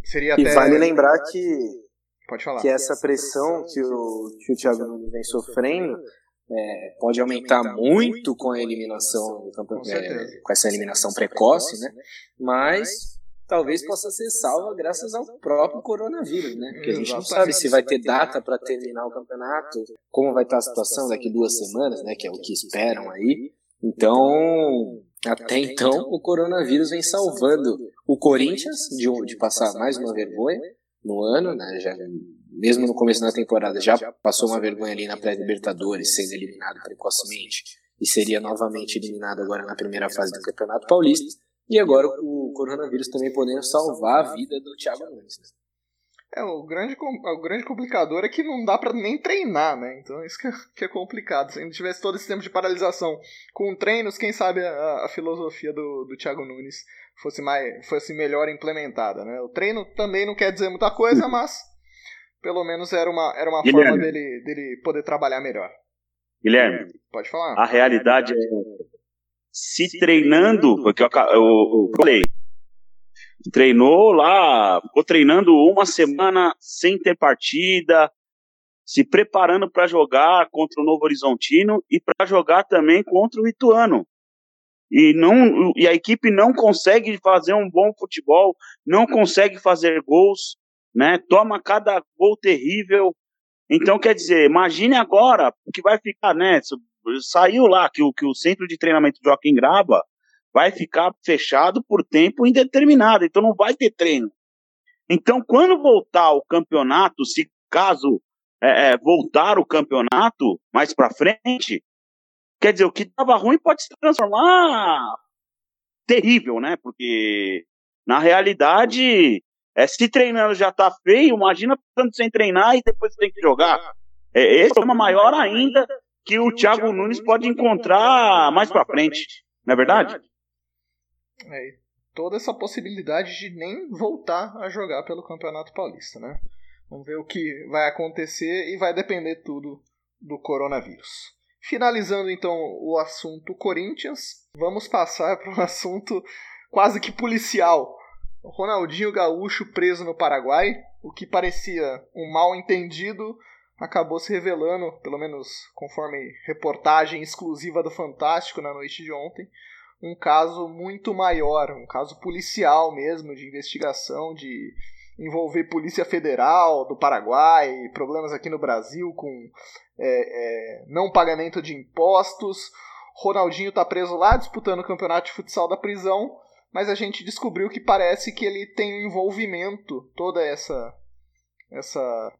seria e até... vale lembrar que. Pode falar. Que essa pressão que o, que o Thiago Nunes vem sofrendo é, pode aumentar muito com a eliminação do campeonato, é, com essa eliminação precoce, né? Mas talvez possa ser salva graças ao próprio coronavírus, né? Porque a gente não sabe se vai ter data para terminar o campeonato, como vai estar a situação daqui duas semanas, né? Que é o que esperam aí. Então, até então, o coronavírus vem salvando o Corinthians de, de passar mais uma vergonha no ano, né? Já mesmo no começo da temporada, já passou uma vergonha ali na pré-Libertadores, sendo eliminado precocemente, e seria novamente eliminado agora na primeira fase do Campeonato Paulista, e agora o coronavírus também podendo salvar a vida do Thiago Nunes. Né? É, o grande, o grande complicador é que não dá para nem treinar, né? Então isso que é, que é, complicado. Se gente tivesse todo esse tempo de paralisação com treinos, quem sabe a, a filosofia do, do Thiago Nunes fosse, mais, fosse melhor implementada, né? O treino também não quer dizer muita coisa, mas pelo menos era uma, era uma forma dele, dele poder trabalhar melhor. Guilherme, pode falar. A realidade é se treinando, porque eu, eu, eu falei, treinou lá, ficou treinando uma semana sem ter partida, se preparando para jogar contra o Novo Horizontino e para jogar também contra o Ituano. E, não, e a equipe não consegue fazer um bom futebol, não consegue fazer gols, né? Toma cada gol terrível. Então, quer dizer, imagine agora o que vai ficar, né? Saiu lá que o, que o centro de treinamento Joaquim Graba vai ficar fechado por tempo indeterminado, então não vai ter treino. Então, quando voltar o campeonato, se caso é, é, voltar o campeonato mais para frente, quer dizer, o que estava ruim pode se transformar terrível, né? Porque na realidade, é, se treinando já tá feio, imagina tanto sem treinar e depois tem que jogar. É, esse é maior ainda que o Thiago Nunes pode encontrar mais para frente, não é verdade? É, toda essa possibilidade de nem voltar a jogar pelo Campeonato Paulista, né? Vamos ver o que vai acontecer e vai depender tudo do coronavírus. Finalizando então o assunto Corinthians, vamos passar para um assunto quase que policial. Ronaldinho Gaúcho preso no Paraguai, o que parecia um mal entendido acabou se revelando, pelo menos conforme reportagem exclusiva do Fantástico na noite de ontem, um caso muito maior, um caso policial mesmo, de investigação, de envolver Polícia Federal do Paraguai, problemas aqui no Brasil com é, é, não pagamento de impostos. Ronaldinho está preso lá disputando o campeonato de futsal da prisão, mas a gente descobriu que parece que ele tem um envolvimento, toda essa essa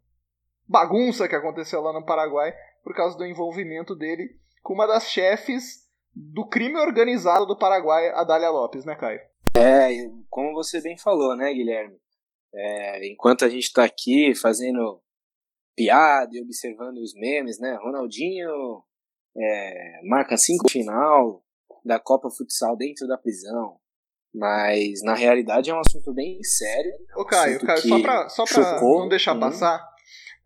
bagunça que aconteceu lá no Paraguai por causa do envolvimento dele com uma das chefes do crime organizado do Paraguai, a Dália Lopes, né, Caio? É, como você bem falou, né, Guilherme? É, enquanto a gente está aqui fazendo piada e observando os memes, né? Ronaldinho é, marca cinco final da Copa Futsal dentro da prisão. Mas na realidade é um assunto bem sério. Ô Caio, Caio só pra, só pra não deixar uhum. passar,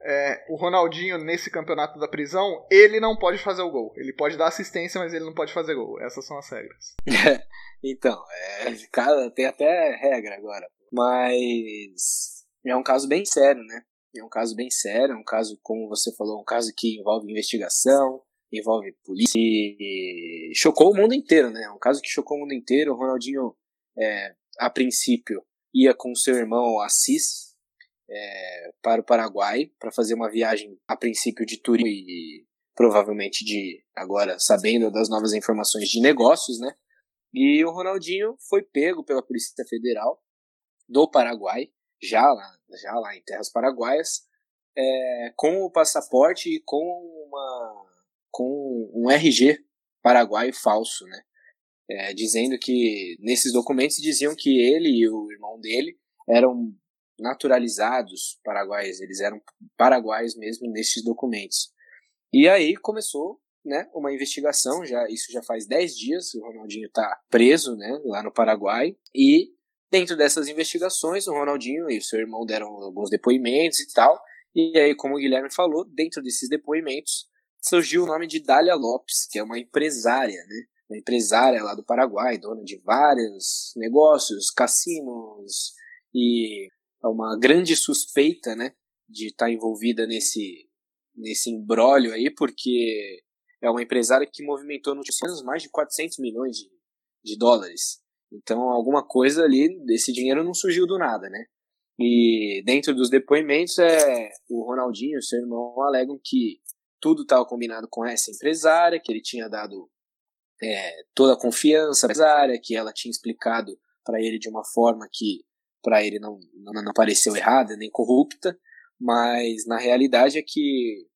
é, o Ronaldinho nesse campeonato da prisão, ele não pode fazer o gol. Ele pode dar assistência, mas ele não pode fazer gol. Essas são as regras. então, é, cara, tem até regra agora. Mas é um caso bem sério, né? É um caso bem sério, é um caso, como você falou, um caso que envolve investigação, envolve polícia e chocou o mundo inteiro, né? É um caso que chocou o mundo inteiro. O Ronaldinho, é, a princípio, ia com seu irmão Assis é, para o Paraguai para fazer uma viagem, a princípio, de turismo e provavelmente de, agora, sabendo das novas informações de negócios, né? E o Ronaldinho foi pego pela Polícia Federal do Paraguai, já lá, já lá em terras paraguaias, é, com o passaporte e com uma com um RG paraguaio falso, né? É, dizendo que nesses documentos diziam que ele e o irmão dele eram naturalizados paraguaios, eles eram paraguaios mesmo nesses documentos. E aí começou né, uma investigação, já isso já faz 10 dias, o Ronaldinho está preso né, lá no Paraguai, e Dentro dessas investigações, o Ronaldinho e o seu irmão deram alguns depoimentos e tal. E aí, como o Guilherme falou, dentro desses depoimentos surgiu o nome de Dália Lopes, que é uma empresária, né? Uma empresária lá do Paraguai, dona de vários negócios, cassinos e uma grande suspeita, né, de estar envolvida nesse nesse embrólio aí, porque é uma empresária que movimentou nos anos mais de 400 milhões de, de dólares. Então, alguma coisa ali, desse dinheiro não surgiu do nada, né? E dentro dos depoimentos, é, o Ronaldinho e seu irmão alegam que tudo estava combinado com essa empresária, que ele tinha dado é, toda a confiança à empresária, que ela tinha explicado para ele de uma forma que para ele não, não, não pareceu errada nem corrupta, mas na realidade é que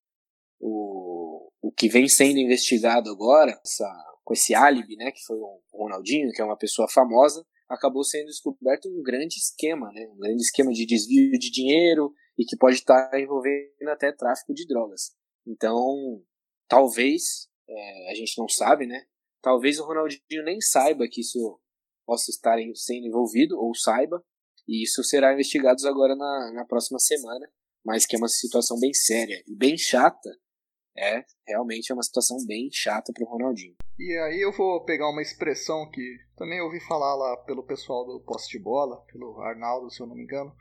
o, o que vem sendo investigado agora, essa com esse álibi, né, que foi o Ronaldinho, que é uma pessoa famosa, acabou sendo descoberto um grande esquema, né, um grande esquema de desvio de dinheiro e que pode estar envolvendo até tráfico de drogas. Então, talvez, é, a gente não sabe, né, talvez o Ronaldinho nem saiba que isso possa estar sendo envolvido, ou saiba, e isso será investigado agora na, na próxima semana, mas que é uma situação bem séria e bem chata, é realmente é uma situação bem chata para o Ronaldinho. E aí eu vou pegar uma expressão que também ouvi falar lá pelo pessoal do poste de bola, pelo Arnaldo, se eu não me engano,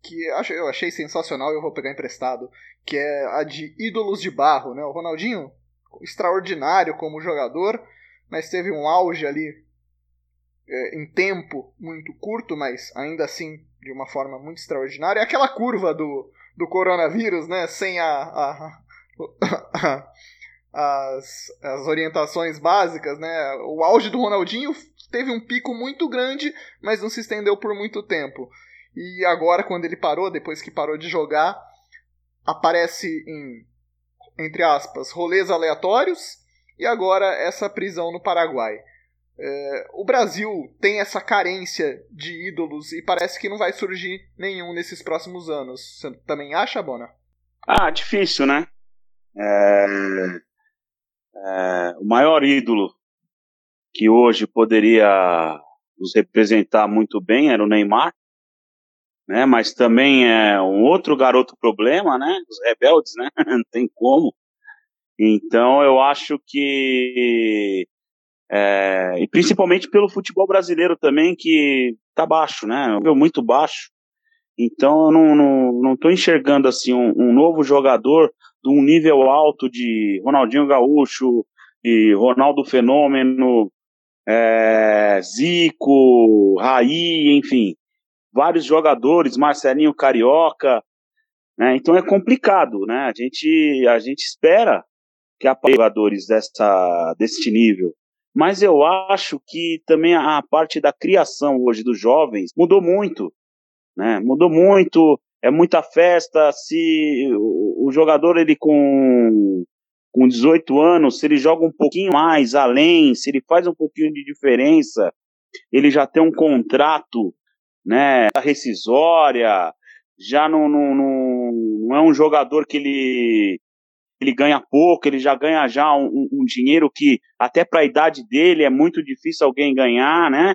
que eu achei sensacional e eu vou pegar emprestado, que é a de ídolos de barro, né? O Ronaldinho, extraordinário como jogador, mas teve um auge ali é, em tempo muito curto, mas ainda assim de uma forma muito extraordinária. É aquela curva do, do coronavírus, né? Sem a, a, a as, as orientações básicas, né? O auge do Ronaldinho teve um pico muito grande, mas não se estendeu por muito tempo. E agora, quando ele parou, depois que parou de jogar, aparece em, entre aspas, rolês aleatórios e agora essa prisão no Paraguai. É, o Brasil tem essa carência de ídolos e parece que não vai surgir nenhum nesses próximos anos. Você também acha, Bona? Ah, difícil, né? É, é, o maior ídolo que hoje poderia nos representar muito bem era o Neymar, né? Mas também é um outro garoto problema, né? Os rebeldes, né? Não tem como. Então eu acho que é, e principalmente pelo futebol brasileiro também que tá baixo, né? Muito baixo. Então eu não, não, não tô enxergando assim um, um novo jogador de um nível alto de Ronaldinho Gaúcho e Ronaldo Fenômeno, é, Zico, Raí, enfim, vários jogadores, Marcelinho Carioca, né? Então é complicado, né? A gente a gente espera que há jogadores dessa deste nível, mas eu acho que também a parte da criação hoje dos jovens mudou muito, né? Mudou muito é muita festa. Se o, jogador ele com com 18 anos, se ele joga um pouquinho mais além, se ele faz um pouquinho de diferença, ele já tem um contrato, né, rescisória, já não, não, não, não é um jogador que ele ele ganha pouco, ele já ganha já um, um dinheiro que até para a idade dele é muito difícil alguém ganhar, né?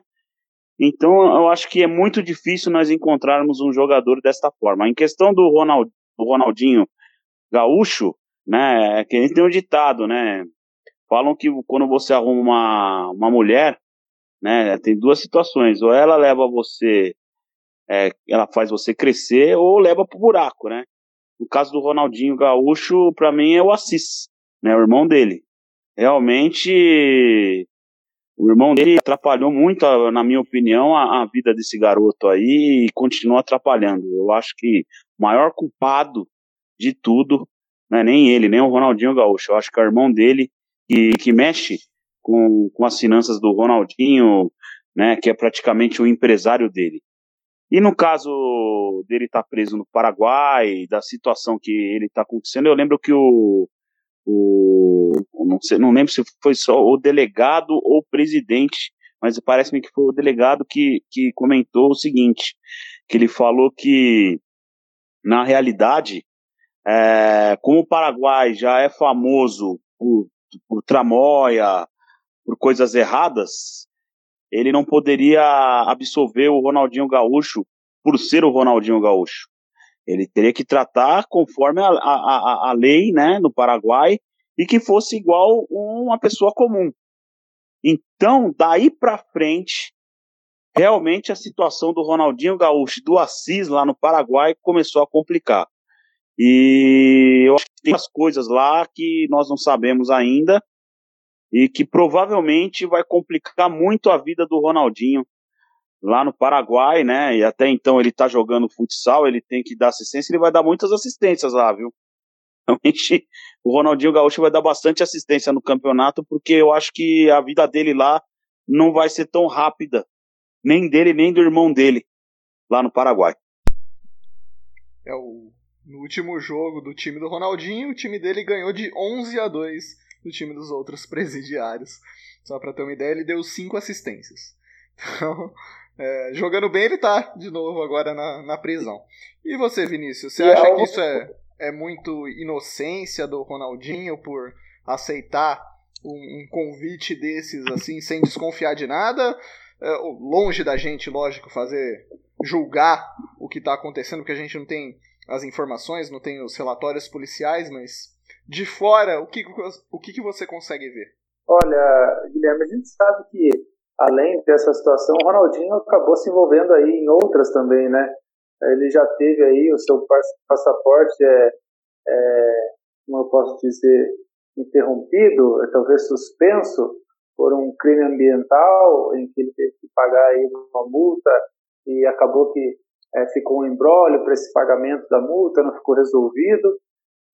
Então, eu acho que é muito difícil nós encontrarmos um jogador desta forma. Em questão do, Ronald, do Ronaldinho Gaúcho, né, é que gente tem um ditado, né? Falam que quando você arruma uma, uma mulher, né, tem duas situações. Ou ela leva você, é, ela faz você crescer, ou leva pro buraco, né? No caso do Ronaldinho Gaúcho, para mim é o Assis, né, o irmão dele. Realmente o irmão dele atrapalhou muito, na minha opinião, a, a, vida desse garoto aí e continua atrapalhando. Eu acho que o maior culpado de tudo não é nem ele, nem o Ronaldinho Gaúcho. Eu acho que é o irmão dele que, que mexe com, com as finanças do Ronaldinho, né, que é praticamente o empresário dele. E no caso dele estar tá preso no Paraguai, da situação que ele está acontecendo, eu lembro que o, o não, sei, não lembro se foi só o delegado ou o presidente, mas parece-me que foi o delegado que, que comentou o seguinte, que ele falou que na realidade, é, como o Paraguai já é famoso por, por tramóia, por coisas erradas, ele não poderia absolver o Ronaldinho Gaúcho por ser o Ronaldinho Gaúcho. Ele teria que tratar conforme a, a, a lei né, no Paraguai e que fosse igual uma pessoa comum. Então, daí para frente, realmente a situação do Ronaldinho Gaúcho do Assis lá no Paraguai começou a complicar. E eu acho que tem umas coisas lá que nós não sabemos ainda e que provavelmente vai complicar muito a vida do Ronaldinho lá no Paraguai, né? E até então ele tá jogando futsal, ele tem que dar assistência, ele vai dar muitas assistências lá, viu? Realmente, o Ronaldinho Gaúcho vai dar bastante assistência no campeonato, porque eu acho que a vida dele lá não vai ser tão rápida, nem dele, nem do irmão dele, lá no Paraguai. É o no último jogo do time do Ronaldinho, o time dele ganhou de 11 a 2 do time dos outros presidiários. Só para ter uma ideia, ele deu cinco assistências. Então, é, jogando bem, ele tá de novo agora na, na prisão. E você, Vinícius, você acha que isso é, é muito inocência do Ronaldinho por aceitar um, um convite desses assim, sem desconfiar de nada? É, longe da gente, lógico, fazer julgar o que está acontecendo, porque a gente não tem as informações, não tem os relatórios policiais, mas de fora, o que, o que, que você consegue ver? Olha, Guilherme, a gente sabe que além dessa situação, o Ronaldinho acabou se envolvendo aí em outras também, né? ele já teve aí o seu passaporte, é, é, como eu posso dizer, interrompido, talvez suspenso, por um crime ambiental em que ele teve que pagar aí uma multa e acabou que é, ficou um embrólio para esse pagamento da multa, não ficou resolvido.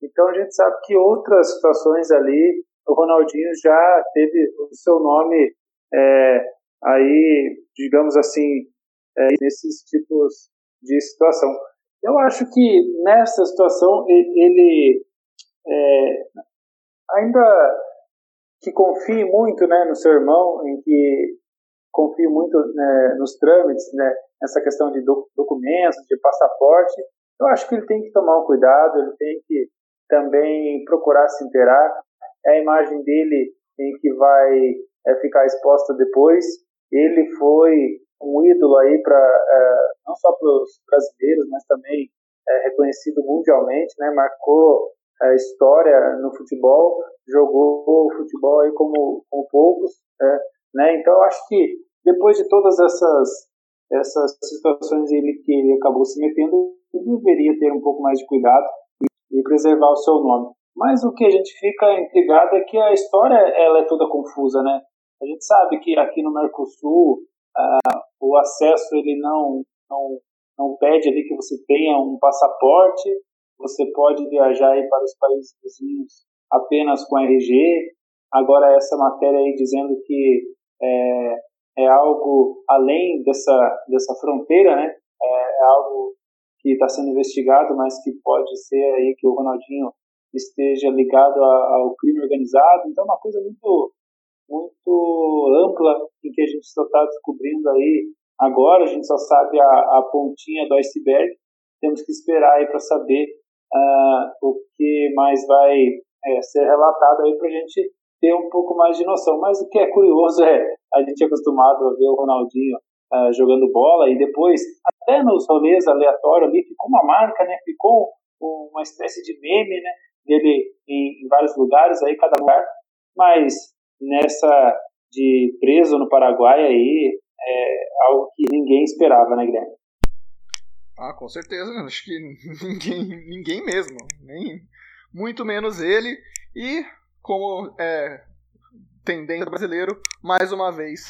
Então a gente sabe que outras situações ali, o Ronaldinho já teve o seu nome é, aí, digamos assim, é, nesses tipos de situação. Eu acho que nessa situação ele é, ainda que confie muito né, no seu irmão, em que confie muito né, nos trâmites, né, nessa questão de documentos, de passaporte, eu acho que ele tem que tomar um cuidado, ele tem que também procurar se inteirar. É a imagem dele em que vai é, ficar exposta depois. Ele foi um ídolo aí para é, não só para os brasileiros, mas também é, reconhecido mundialmente, né? Marcou a história no futebol, jogou o futebol aí como, poucos, é, né? Então acho que depois de todas essas essas situações ele que ele acabou se metendo, ele deveria ter um pouco mais de cuidado e preservar o seu nome. Mas o que a gente fica intrigado é que a história ela é toda confusa, né? A gente sabe que aqui no Mercosul ah, o acesso ele não, não não pede ali que você tenha um passaporte, você pode viajar aí para os países vizinhos apenas com RG. Agora essa matéria aí dizendo que é, é algo além dessa, dessa fronteira, né? É, é algo que está sendo investigado, mas que pode ser aí que o Ronaldinho esteja ligado a, ao crime organizado. Então é uma coisa muito muito ampla em que a gente só está descobrindo aí agora, a gente só sabe a, a pontinha do iceberg, temos que esperar aí para saber uh, o que mais vai é, ser relatado aí para a gente ter um pouco mais de noção. Mas o que é curioso é, a gente é acostumado a ver o Ronaldinho uh, jogando bola e depois, até nos rolês aleatórios ali, ficou uma marca, né? Ficou uma espécie de meme, né? Dele em, em vários lugares, aí cada lugar. Mas nessa de preso no Paraguai aí, é algo que ninguém esperava, né, Guilherme? Ah, com certeza. Acho que ninguém, ninguém mesmo. Nem, muito menos ele. E, como é tendência brasileiro, mais uma vez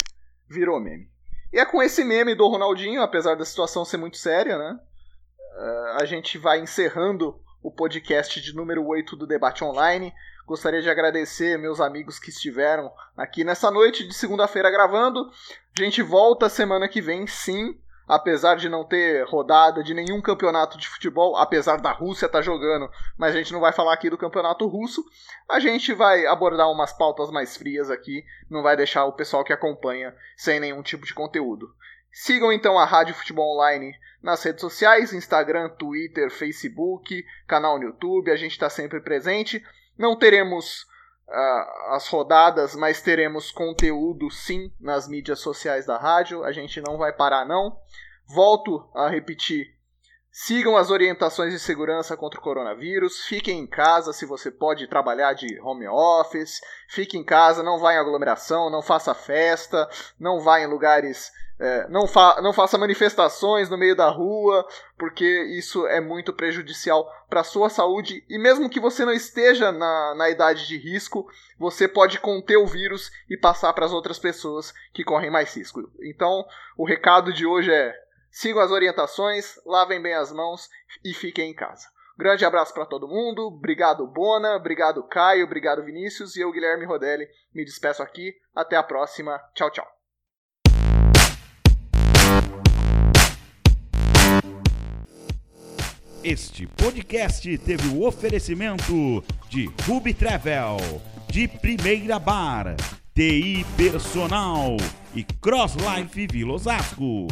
virou meme. E é com esse meme do Ronaldinho, apesar da situação ser muito séria, né? Uh, a gente vai encerrando o podcast de número 8 do Debate Online. Gostaria de agradecer meus amigos que estiveram aqui nessa noite de segunda-feira gravando. A gente volta semana que vem, sim, apesar de não ter rodada de nenhum campeonato de futebol, apesar da Rússia estar tá jogando, mas a gente não vai falar aqui do campeonato russo. A gente vai abordar umas pautas mais frias aqui, não vai deixar o pessoal que acompanha sem nenhum tipo de conteúdo. Sigam então a Rádio Futebol Online nas redes sociais, Instagram, Twitter, Facebook, canal no YouTube, a gente está sempre presente. Não teremos uh, as rodadas, mas teremos conteúdo sim nas mídias sociais da rádio. A gente não vai parar, não. Volto a repetir. Sigam as orientações de segurança contra o coronavírus. Fiquem em casa se você pode trabalhar de home office. Fique em casa, não vá em aglomeração, não faça festa, não vá em lugares é, não, fa não faça manifestações no meio da rua, porque isso é muito prejudicial para a sua saúde. E mesmo que você não esteja na, na idade de risco, você pode conter o vírus e passar para as outras pessoas que correm mais risco. Então, o recado de hoje é: sigam as orientações, lavem bem as mãos e fiquem em casa. Grande abraço para todo mundo. Obrigado, Bona. Obrigado, Caio. Obrigado, Vinícius. E eu, Guilherme Rodelli, me despeço aqui. Até a próxima. Tchau, tchau. Este podcast teve o oferecimento de Ruby Travel, de Primeira Bar, TI Personal e Cross Life Vila Osasco.